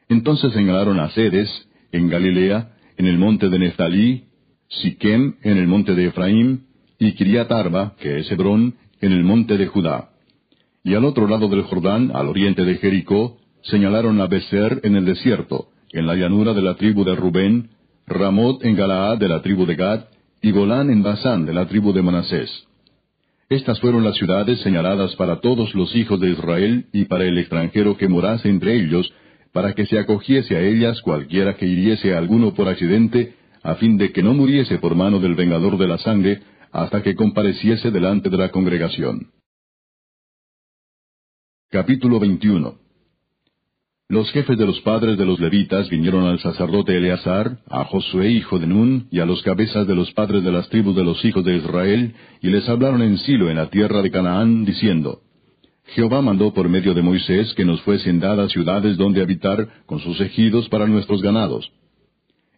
Entonces señalaron a Cedes, en Galilea, en el monte de Neftalí, Siquem en el monte de Efraín, y Kiriat Arba, que es Hebrón, en el monte de Judá. Y al otro lado del Jordán, al oriente de Jericó, señalaron a Becer en el desierto, en la llanura de la tribu de Rubén, Ramot en Galaad de la tribu de Gad, y Golán en Basán de la tribu de Manasés. Estas fueron las ciudades señaladas para todos los hijos de Israel y para el extranjero que morase entre ellos, para que se acogiese a ellas cualquiera que hiriese a alguno por accidente, a fin de que no muriese por mano del vengador de la sangre, hasta que compareciese delante de la congregación. Capítulo 21 Los jefes de los padres de los levitas vinieron al sacerdote Eleazar, a Josué hijo de Nun, y a los cabezas de los padres de las tribus de los hijos de Israel, y les hablaron en Silo en la tierra de Canaán, diciendo, Jehová mandó por medio de Moisés que nos fuesen dadas ciudades donde habitar con sus ejidos para nuestros ganados.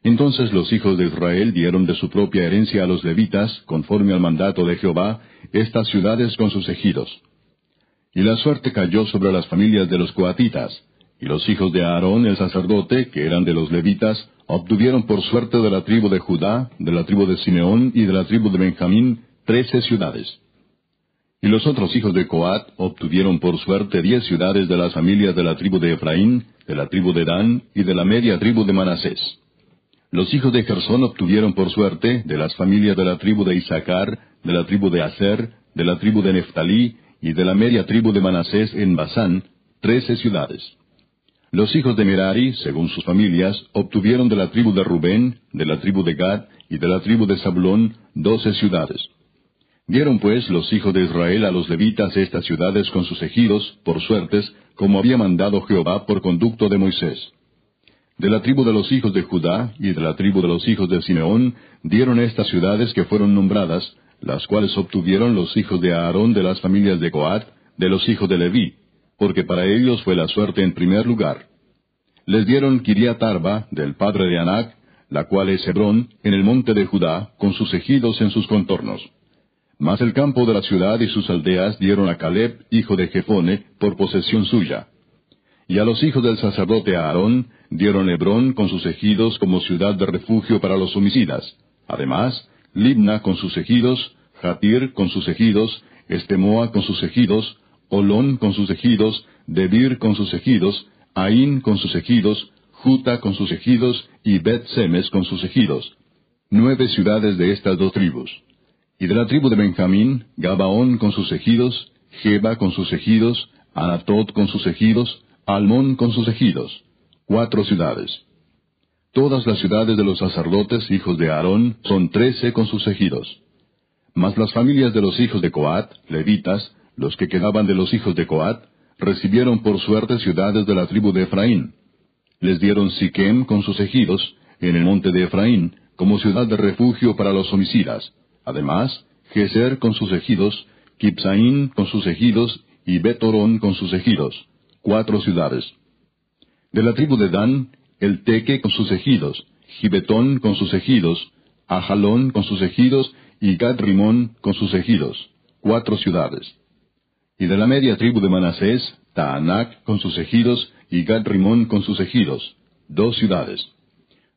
Entonces los hijos de Israel dieron de su propia herencia a los levitas, conforme al mandato de Jehová, estas ciudades con sus ejidos. Y la suerte cayó sobre las familias de los coatitas, y los hijos de Aarón el sacerdote, que eran de los levitas, obtuvieron por suerte de la tribu de Judá, de la tribu de Simeón y de la tribu de Benjamín trece ciudades. Y los otros hijos de Coat obtuvieron por suerte diez ciudades de las familias de la tribu de Efraín, de la tribu de Dan y de la media tribu de Manasés. Los hijos de Gersón obtuvieron por suerte de las familias de la tribu de Isaacar, de la tribu de Aser, de la tribu de Neftalí y de la media tribu de Manasés en Basán, trece ciudades. Los hijos de Merari, según sus familias, obtuvieron de la tribu de Rubén, de la tribu de Gad y de la tribu de Zabulón doce ciudades. Dieron pues los hijos de Israel a los levitas estas ciudades con sus ejidos, por suertes, como había mandado Jehová por conducto de Moisés. De la tribu de los hijos de Judá y de la tribu de los hijos de Simeón dieron estas ciudades que fueron nombradas, las cuales obtuvieron los hijos de Aarón de las familias de Coat, de los hijos de Leví, porque para ellos fue la suerte en primer lugar. Les dieron Kiriat Arba, del padre de Anac, la cual es Hebrón, en el monte de Judá, con sus ejidos en sus contornos. Mas el campo de la ciudad y sus aldeas dieron a Caleb, hijo de Jefone, por posesión suya. Y a los hijos del sacerdote Aarón dieron Hebrón con sus ejidos como ciudad de refugio para los homicidas. Además, Libna con sus ejidos, Jatir con sus ejidos, Estemoa con sus ejidos, Olón con sus ejidos, Debir con sus ejidos, Ain con sus ejidos, Juta con sus ejidos y Bet Semes con sus ejidos. Nueve ciudades de estas dos tribus. Y de la tribu de Benjamín, Gabaón con sus ejidos, Jeba con sus ejidos, Anatot con sus ejidos, Almón con sus ejidos. Cuatro ciudades. Todas las ciudades de los sacerdotes, hijos de Aarón, son trece con sus ejidos. Mas las familias de los hijos de Coat, levitas, los que quedaban de los hijos de Coat, recibieron por suerte ciudades de la tribu de Efraín. Les dieron Siquem con sus ejidos, en el monte de Efraín, como ciudad de refugio para los homicidas. Además, Geser con sus ejidos, Kipsaín con sus ejidos, y Betorón con sus ejidos. Cuatro ciudades. De la tribu de Dan, el Teque con sus ejidos, Gibetón con sus ejidos, Ajalón con sus ejidos y Gad Rimón con sus ejidos, cuatro ciudades. Y de la media tribu de Manasés, Taanac con sus ejidos y Gad Rimón con sus ejidos, dos ciudades.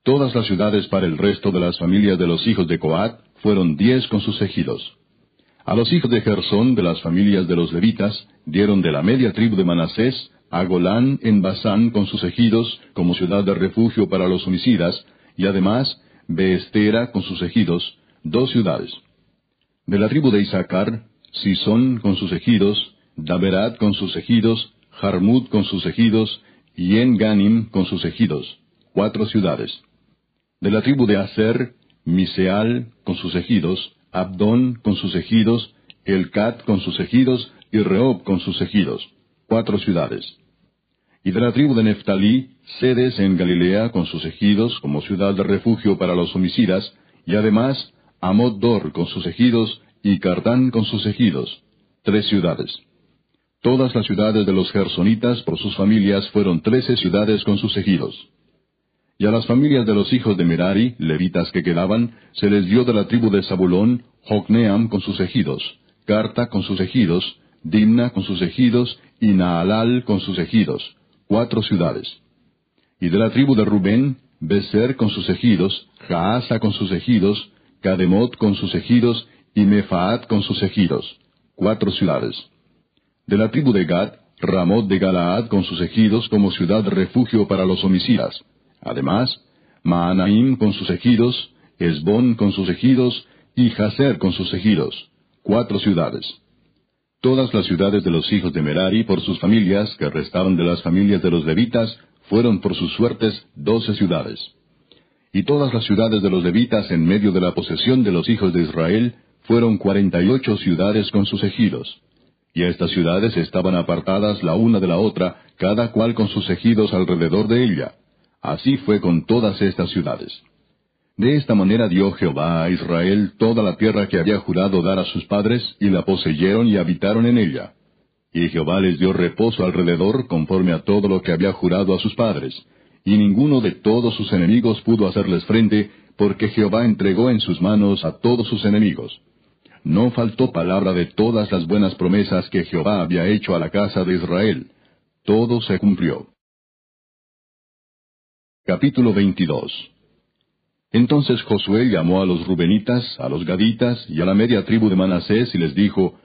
Todas las ciudades para el resto de las familias de los hijos de Coat fueron diez con sus ejidos. A los hijos de Gersón de las familias de los levitas dieron de la media tribu de Manasés a Golán en Basán con sus ejidos como ciudad de refugio para los homicidas, y además Beestera con sus ejidos, dos ciudades. De la tribu de Isaacar, Sison con sus ejidos, Daberat con sus ejidos, Jarmut con sus ejidos, y En con sus ejidos, cuatro ciudades. De la tribu de Aser, Miseal con sus ejidos, Abdón con sus ejidos, Elcat con sus ejidos, y Rehob con sus ejidos, cuatro ciudades y de la tribu de Neftalí, sedes en Galilea con sus ejidos como ciudad de refugio para los homicidas, y además Amod Dor con sus ejidos y Cardán con sus ejidos, tres ciudades. Todas las ciudades de los gersonitas por sus familias fueron trece ciudades con sus ejidos. Y a las familias de los hijos de Merari, levitas que quedaban, se les dio de la tribu de Zabulón, Jocneam con sus ejidos, Carta con sus ejidos, Dimna con sus ejidos, y Naalal con sus ejidos, cuatro ciudades. Y de la tribu de Rubén, Beser con sus ejidos, Jaasa con sus ejidos, Kademot con sus ejidos, y Mefaat con sus ejidos, cuatro ciudades. De la tribu de Gad, Ramot de Galaad con sus ejidos como ciudad refugio para los homicidas. Además, Maanaim con sus ejidos, Esbón con sus ejidos, y Jazer con sus ejidos, cuatro ciudades. Todas las ciudades de los hijos de Merari por sus familias, que restaban de las familias de los levitas, fueron por sus suertes doce ciudades. Y todas las ciudades de los levitas en medio de la posesión de los hijos de Israel fueron cuarenta y ocho ciudades con sus ejidos. Y estas ciudades estaban apartadas la una de la otra, cada cual con sus ejidos alrededor de ella. Así fue con todas estas ciudades. De esta manera dio Jehová a Israel toda la tierra que había jurado dar a sus padres, y la poseyeron y habitaron en ella. Y Jehová les dio reposo alrededor conforme a todo lo que había jurado a sus padres, y ninguno de todos sus enemigos pudo hacerles frente, porque Jehová entregó en sus manos a todos sus enemigos. No faltó palabra de todas las buenas promesas que Jehová había hecho a la casa de Israel. Todo se cumplió. Capítulo 22 entonces Josué llamó a los Rubenitas, a los Gaditas y a la media tribu de Manasés y les dijo,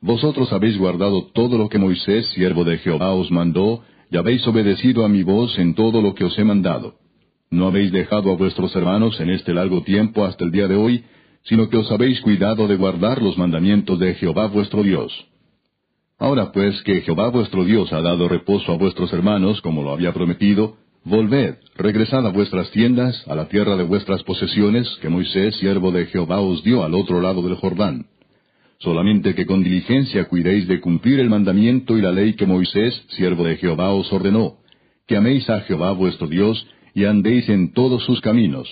Vosotros habéis guardado todo lo que Moisés, siervo de Jehová, os mandó, y habéis obedecido a mi voz en todo lo que os he mandado. No habéis dejado a vuestros hermanos en este largo tiempo hasta el día de hoy, sino que os habéis cuidado de guardar los mandamientos de Jehová vuestro Dios. Ahora pues que Jehová vuestro Dios ha dado reposo a vuestros hermanos, como lo había prometido, Volved, regresad a vuestras tiendas, a la tierra de vuestras posesiones, que Moisés, siervo de Jehová, os dio al otro lado del Jordán. Solamente que con diligencia cuidéis de cumplir el mandamiento y la ley que Moisés, siervo de Jehová, os ordenó, que améis a Jehová vuestro Dios, y andéis en todos sus caminos,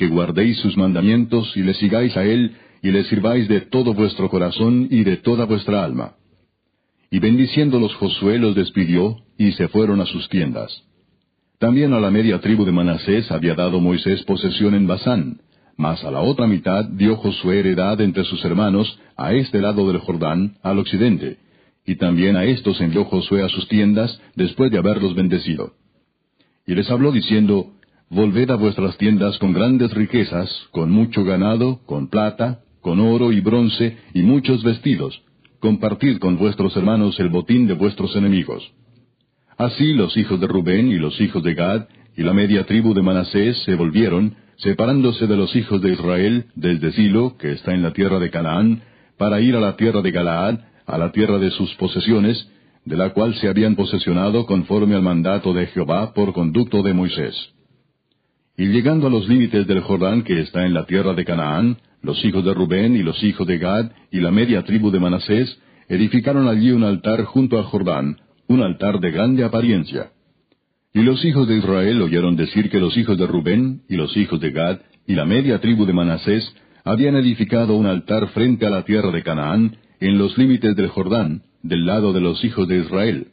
que guardéis sus mandamientos y le sigáis a él, y le sirváis de todo vuestro corazón y de toda vuestra alma. Y bendiciéndolos Josué los despidió, y se fueron a sus tiendas. También a la media tribu de Manasés había dado Moisés posesión en Basán, mas a la otra mitad dio Josué heredad entre sus hermanos, a este lado del Jordán, al occidente, y también a estos envió Josué a sus tiendas, después de haberlos bendecido. Y les habló diciendo, Volved a vuestras tiendas con grandes riquezas, con mucho ganado, con plata, con oro y bronce, y muchos vestidos. Compartid con vuestros hermanos el botín de vuestros enemigos. Así los hijos de Rubén y los hijos de Gad y la media tribu de Manasés se volvieron, separándose de los hijos de Israel desde Silo, que está en la tierra de Canaán, para ir a la tierra de Galaad, a la tierra de sus posesiones, de la cual se habían posesionado conforme al mandato de Jehová por conducto de Moisés. Y llegando a los límites del Jordán que está en la tierra de Canaán, los hijos de Rubén y los hijos de Gad y la media tribu de Manasés edificaron allí un altar junto al Jordán, un altar de grande apariencia. Y los hijos de Israel oyeron decir que los hijos de Rubén y los hijos de Gad y la media tribu de Manasés habían edificado un altar frente a la tierra de Canaán, en los límites del Jordán, del lado de los hijos de Israel.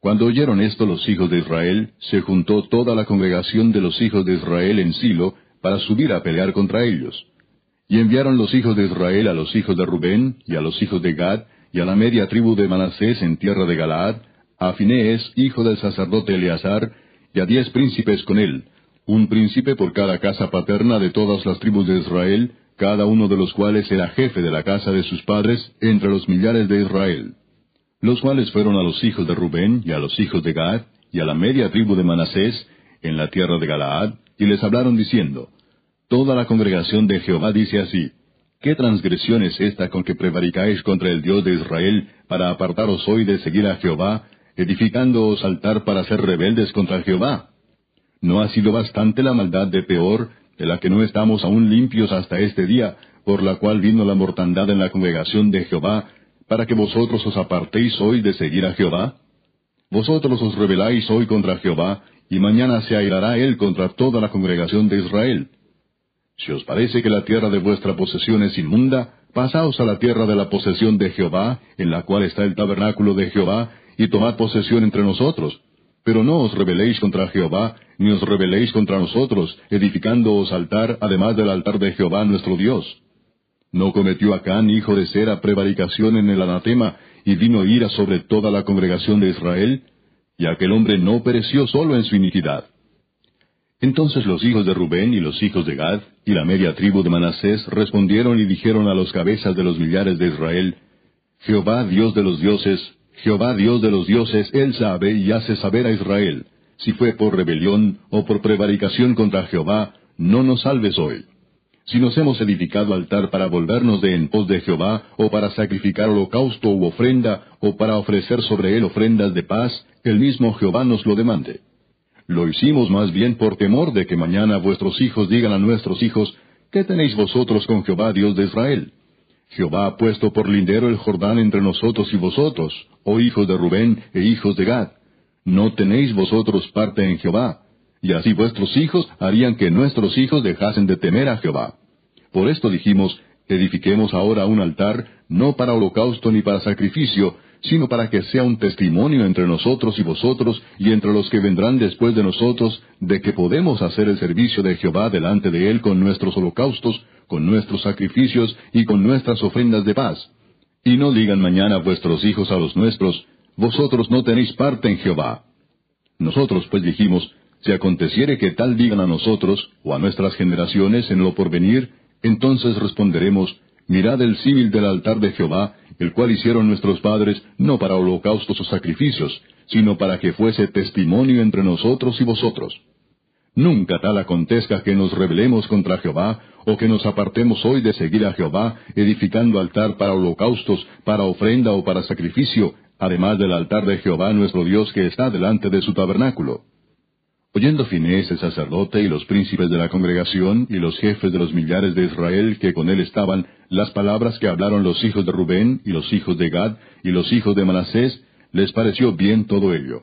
Cuando oyeron esto los hijos de Israel, se juntó toda la congregación de los hijos de Israel en Silo para subir a pelear contra ellos. Y enviaron los hijos de Israel a los hijos de Rubén y a los hijos de Gad y a la media tribu de Manasés en tierra de Galaad, a Finés, hijo del sacerdote Eleazar, y a diez príncipes con él, un príncipe por cada casa paterna de todas las tribus de Israel, cada uno de los cuales era jefe de la casa de sus padres entre los millares de Israel. Los cuales fueron a los hijos de Rubén y a los hijos de Gad y a la media tribu de Manasés en la tierra de Galaad, y les hablaron diciendo, Toda la congregación de Jehová dice así, ¿Qué transgresión es esta con que prevaricáis contra el Dios de Israel para apartaros hoy de seguir a Jehová edificándoos altar para ser rebeldes contra Jehová. ¿No ha sido bastante la maldad de peor, de la que no estamos aún limpios hasta este día, por la cual vino la mortandad en la congregación de Jehová, para que vosotros os apartéis hoy de seguir a Jehová? Vosotros os rebeláis hoy contra Jehová, y mañana se airará él contra toda la congregación de Israel. Si os parece que la tierra de vuestra posesión es inmunda, pasaos a la tierra de la posesión de Jehová, en la cual está el tabernáculo de Jehová, y tomad posesión entre nosotros. Pero no os rebeléis contra Jehová, ni os rebeléis contra nosotros, edificándoos altar, además del altar de Jehová nuestro Dios. ¿No cometió Acán, hijo de Sera, prevaricación en el anatema, y vino ira sobre toda la congregación de Israel? Y aquel hombre no pereció solo en su iniquidad. Entonces los hijos de Rubén y los hijos de Gad y la media tribu de Manasés respondieron y dijeron a los cabezas de los millares de Israel, Jehová Dios de los dioses, Jehová Dios de los dioses, Él sabe y hace saber a Israel, si fue por rebelión o por prevaricación contra Jehová, no nos salves hoy. Si nos hemos edificado altar para volvernos de en pos de Jehová, o para sacrificar holocausto u ofrenda, o para ofrecer sobre él ofrendas de paz, el mismo Jehová nos lo demande. Lo hicimos más bien por temor de que mañana vuestros hijos digan a nuestros hijos, ¿qué tenéis vosotros con Jehová Dios de Israel? Jehová ha puesto por lindero el Jordán entre nosotros y vosotros, oh hijos de Rubén e hijos de Gad. No tenéis vosotros parte en Jehová, y así vuestros hijos harían que nuestros hijos dejasen de temer a Jehová. Por esto dijimos, edifiquemos ahora un altar, no para holocausto ni para sacrificio, sino para que sea un testimonio entre nosotros y vosotros y entre los que vendrán después de nosotros, de que podemos hacer el servicio de Jehová delante de Él con nuestros holocaustos, con nuestros sacrificios y con nuestras ofrendas de paz. Y no digan mañana vuestros hijos a los nuestros, vosotros no tenéis parte en Jehová. Nosotros pues dijimos, si aconteciere que tal digan a nosotros, o a nuestras generaciones en lo porvenir, entonces responderemos, mirad el símil del altar de Jehová, el cual hicieron nuestros padres, no para holocaustos o sacrificios, sino para que fuese testimonio entre nosotros y vosotros. Nunca tal acontezca que nos rebelemos contra Jehová, o que nos apartemos hoy de seguir a Jehová, edificando altar para holocaustos, para ofrenda o para sacrificio, además del altar de Jehová nuestro Dios que está delante de su tabernáculo. Oyendo Finés el sacerdote y los príncipes de la congregación y los jefes de los millares de Israel que con él estaban, las palabras que hablaron los hijos de Rubén y los hijos de Gad y los hijos de Manasés, les pareció bien todo ello.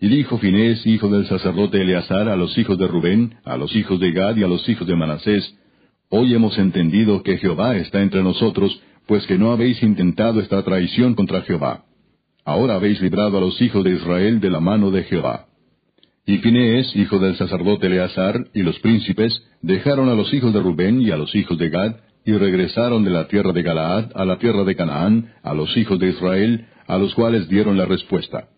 Y dijo Finés, hijo del sacerdote Eleazar, a los hijos de Rubén, a los hijos de Gad y a los hijos de Manasés, Hoy hemos entendido que Jehová está entre nosotros, pues que no habéis intentado esta traición contra Jehová. Ahora habéis librado a los hijos de Israel de la mano de Jehová. Y Finees, hijo del sacerdote Eleazar, y los príncipes, dejaron a los hijos de Rubén y a los hijos de Gad, y regresaron de la tierra de Galaad a la tierra de Canaán, a los hijos de Israel, a los cuales dieron la respuesta.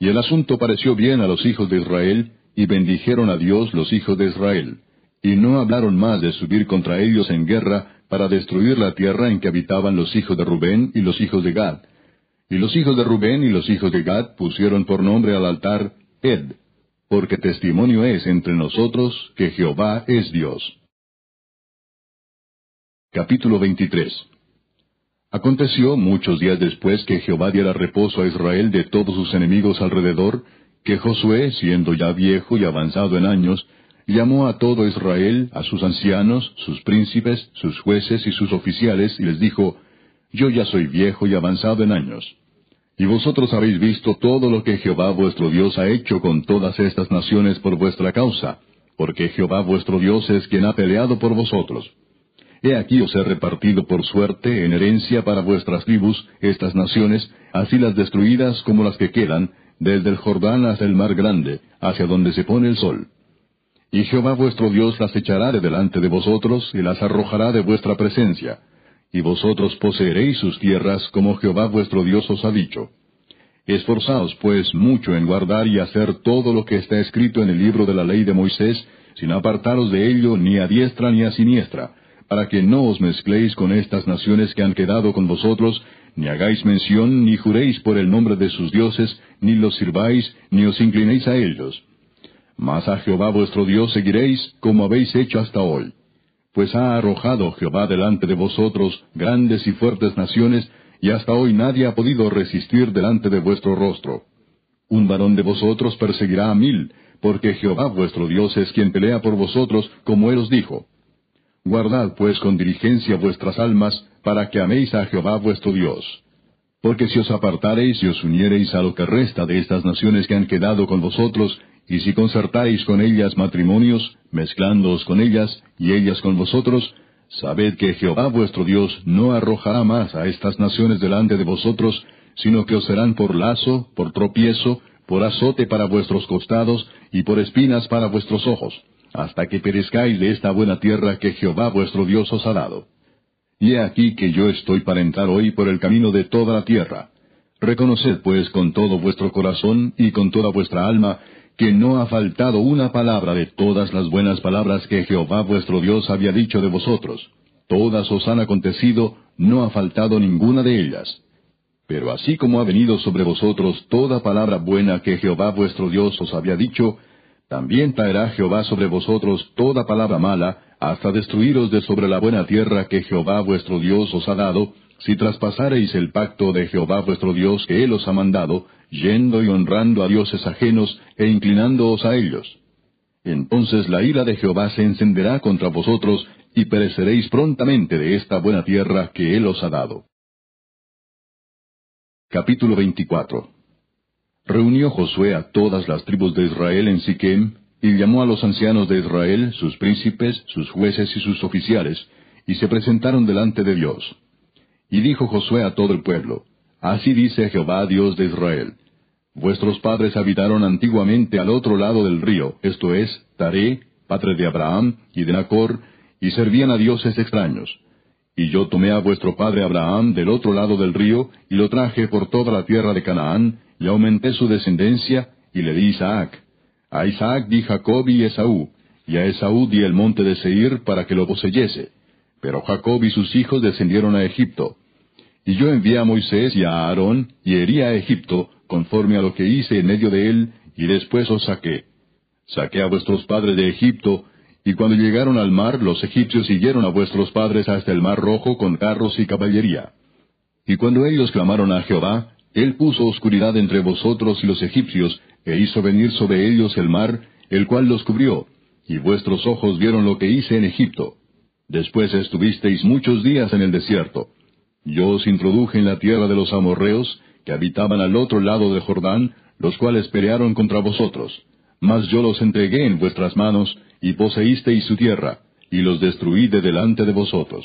Y el asunto pareció bien a los hijos de Israel, y bendijeron a Dios los hijos de Israel. Y no hablaron más de subir contra ellos en guerra para destruir la tierra en que habitaban los hijos de Rubén y los hijos de Gad. Y los hijos de Rubén y los hijos de Gad pusieron por nombre al altar Ed, porque testimonio es entre nosotros que Jehová es Dios. Capítulo 23 Aconteció muchos días después que Jehová diera reposo a Israel de todos sus enemigos alrededor, que Josué, siendo ya viejo y avanzado en años, llamó a todo Israel, a sus ancianos, sus príncipes, sus jueces y sus oficiales, y les dijo, Yo ya soy viejo y avanzado en años. Y vosotros habéis visto todo lo que Jehová vuestro Dios ha hecho con todas estas naciones por vuestra causa, porque Jehová vuestro Dios es quien ha peleado por vosotros. He aquí os he repartido por suerte en herencia para vuestras tribus estas naciones, así las destruidas como las que quedan, desde el Jordán hasta el mar grande, hacia donde se pone el sol. Y Jehová vuestro Dios las echará de delante de vosotros y las arrojará de vuestra presencia y vosotros poseeréis sus tierras como Jehová vuestro Dios os ha dicho. Esforzaos pues mucho en guardar y hacer todo lo que está escrito en el libro de la ley de Moisés, sin apartaros de ello ni a diestra ni a siniestra, para que no os mezcléis con estas naciones que han quedado con vosotros, ni hagáis mención, ni juréis por el nombre de sus dioses, ni los sirváis, ni os inclinéis a ellos. Mas a Jehová vuestro Dios seguiréis, como habéis hecho hasta hoy pues ha arrojado Jehová delante de vosotros grandes y fuertes naciones, y hasta hoy nadie ha podido resistir delante de vuestro rostro. Un varón de vosotros perseguirá a mil, porque Jehová vuestro Dios es quien pelea por vosotros, como él os dijo. Guardad pues con diligencia vuestras almas, para que améis a Jehová vuestro Dios. Porque si os apartareis y os uniereis a lo que resta de estas naciones que han quedado con vosotros, y si concertáis con ellas matrimonios, mezclándoos con ellas, y ellas con vosotros, sabed que Jehová vuestro Dios no arrojará más a estas naciones delante de vosotros, sino que os serán por lazo, por tropiezo, por azote para vuestros costados, y por espinas para vuestros ojos, hasta que perezcáis de esta buena tierra que Jehová vuestro Dios os ha dado. Y he aquí que yo estoy para entrar hoy por el camino de toda la tierra. Reconoced pues con todo vuestro corazón y con toda vuestra alma que no ha faltado una palabra de todas las buenas palabras que Jehová vuestro Dios había dicho de vosotros. Todas os han acontecido, no ha faltado ninguna de ellas. Pero así como ha venido sobre vosotros toda palabra buena que Jehová vuestro Dios os había dicho, también traerá Jehová sobre vosotros toda palabra mala, hasta destruiros de sobre la buena tierra que Jehová vuestro Dios os ha dado, si traspasareis el pacto de Jehová vuestro Dios que Él os ha mandado, yendo y honrando a dioses ajenos e inclinándoos a ellos. Entonces la ira de Jehová se encenderá contra vosotros, y pereceréis prontamente de esta buena tierra que Él os ha dado. Capítulo 24 Reunió Josué a todas las tribus de Israel en Siquem, y llamó a los ancianos de Israel, sus príncipes, sus jueces y sus oficiales, y se presentaron delante de Dios. Y dijo Josué a todo el pueblo, Así dice Jehová Dios de Israel, Vuestros padres habitaron antiguamente al otro lado del río, esto es, Taré, padre de Abraham y de Nacor, y servían a dioses extraños. Y yo tomé a vuestro padre Abraham del otro lado del río, y lo traje por toda la tierra de Canaán, y aumenté su descendencia, y le di Isaac. A Isaac di Jacob y Esaú, y a Esaú di el monte de Seir para que lo poseyese. Pero Jacob y sus hijos descendieron a Egipto. Y yo envié a Moisés y a Aarón, y herí a Egipto, conforme a lo que hice en medio de él, y después os saqué. Saqué a vuestros padres de Egipto, y cuando llegaron al mar, los egipcios siguieron a vuestros padres hasta el mar rojo con carros y caballería. Y cuando ellos clamaron a Jehová, él puso oscuridad entre vosotros y los egipcios, e hizo venir sobre ellos el mar, el cual los cubrió, y vuestros ojos vieron lo que hice en Egipto. Después estuvisteis muchos días en el desierto. Yo os introduje en la tierra de los amorreos, que habitaban al otro lado de Jordán, los cuales pelearon contra vosotros. Mas yo los entregué en vuestras manos, y poseísteis su tierra, y los destruí de delante de vosotros.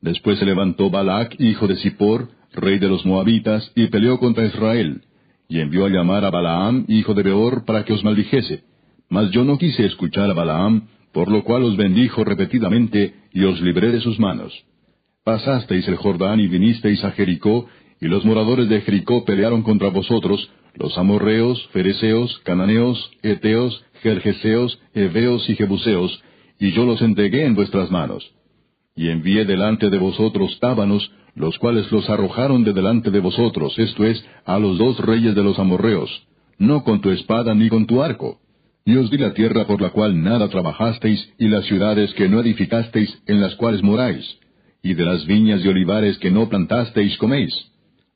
Después se levantó Balac, hijo de Zippor, rey de los Moabitas, y peleó contra Israel, y envió a llamar a Balaam, hijo de Beor, para que os maldijese. Mas yo no quise escuchar a Balaam, por lo cual os bendijo repetidamente, y os libré de sus manos. Pasasteis el Jordán y vinisteis a Jericó, y los moradores de Jericó pelearon contra vosotros, los amorreos, fereceos, cananeos, eteos, jerjeseos, heveos y jebuseos, y yo los entregué en vuestras manos. Y envié delante de vosotros tábanos, los cuales los arrojaron de delante de vosotros, esto es, a los dos reyes de los amorreos, no con tu espada ni con tu arco. Y os di la tierra por la cual nada trabajasteis, y las ciudades que no edificasteis, en las cuales moráis, y de las viñas y olivares que no plantasteis coméis.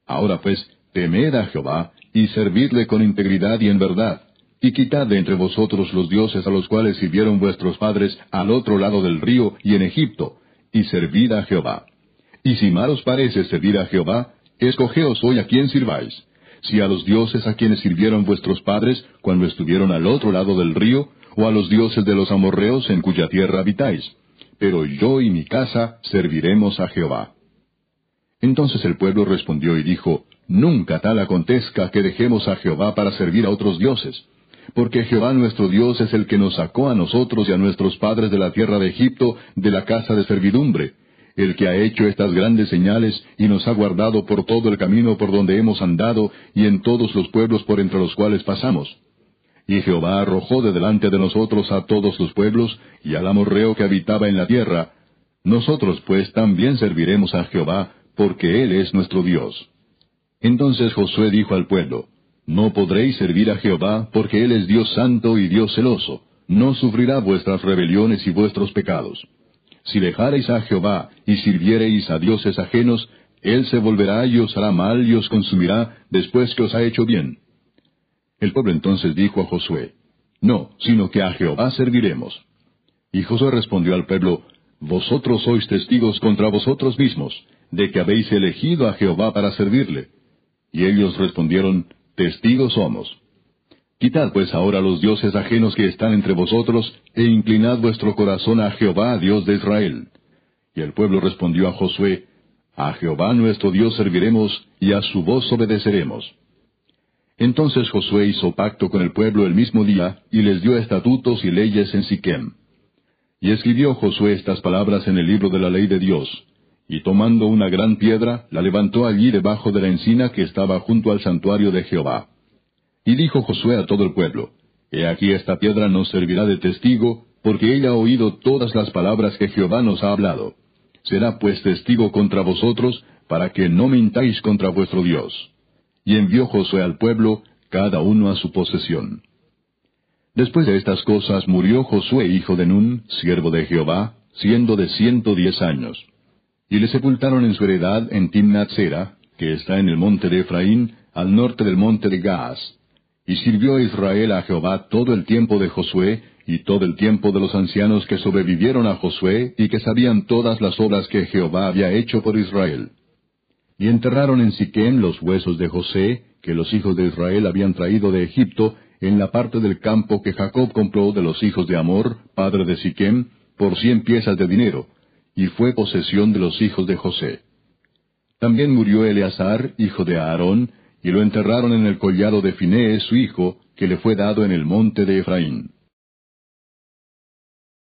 Ahora pues, temed a Jehová, y servidle con integridad y en verdad, y quitad de entre vosotros los dioses a los cuales sirvieron vuestros padres al otro lado del río y en Egipto, y servid a Jehová. Y si mal os parece servir a Jehová, escogeos hoy a quién sirváis, si a los dioses a quienes sirvieron vuestros padres cuando estuvieron al otro lado del río, o a los dioses de los amorreos en cuya tierra habitáis. Pero yo y mi casa serviremos a Jehová. Entonces el pueblo respondió y dijo, Nunca tal acontezca que dejemos a Jehová para servir a otros dioses. Porque Jehová nuestro Dios es el que nos sacó a nosotros y a nuestros padres de la tierra de Egipto, de la casa de servidumbre, el que ha hecho estas grandes señales y nos ha guardado por todo el camino por donde hemos andado y en todos los pueblos por entre los cuales pasamos. Y Jehová arrojó de delante de nosotros a todos los pueblos y al amorreo que habitaba en la tierra. Nosotros pues también serviremos a Jehová, porque Él es nuestro Dios. Entonces Josué dijo al pueblo, No podréis servir a Jehová, porque Él es Dios santo y Dios celoso, no sufrirá vuestras rebeliones y vuestros pecados. Si dejareis a Jehová y sirviereis a dioses ajenos, Él se volverá y os hará mal y os consumirá después que os ha hecho bien. El pueblo entonces dijo a Josué, No, sino que a Jehová serviremos. Y Josué respondió al pueblo, Vosotros sois testigos contra vosotros mismos, de que habéis elegido a Jehová para servirle. Y ellos respondieron, Testigos somos. Quitad pues ahora los dioses ajenos que están entre vosotros, e inclinad vuestro corazón a Jehová, Dios de Israel. Y el pueblo respondió a Josué, A Jehová nuestro Dios serviremos, y a su voz obedeceremos. Entonces Josué hizo pacto con el pueblo el mismo día, y les dio estatutos y leyes en Siquem. Y escribió Josué estas palabras en el libro de la ley de Dios, y tomando una gran piedra, la levantó allí debajo de la encina que estaba junto al santuario de Jehová. Y dijo Josué a todo el pueblo, He aquí esta piedra nos servirá de testigo, porque ella ha oído todas las palabras que Jehová nos ha hablado. será pues testigo contra vosotros, para que no mintáis contra vuestro Dios. Y envió Josué al pueblo, cada uno a su posesión. Después de estas cosas murió Josué hijo de Nun, siervo de Jehová, siendo de ciento diez años. Y le sepultaron en su heredad en Timnat Sera, que está en el monte de Efraín, al norte del monte de Gaas. Y sirvió Israel a Jehová todo el tiempo de Josué, y todo el tiempo de los ancianos que sobrevivieron a Josué, y que sabían todas las obras que Jehová había hecho por Israel. Y enterraron en Siquem los huesos de José, que los hijos de Israel habían traído de Egipto, en la parte del campo que Jacob compró de los hijos de Amor, padre de Siquem, por cien piezas de dinero, y fue posesión de los hijos de José. También murió Eleazar, hijo de Aarón, y lo enterraron en el collado de Finés, su hijo, que le fue dado en el monte de Efraín.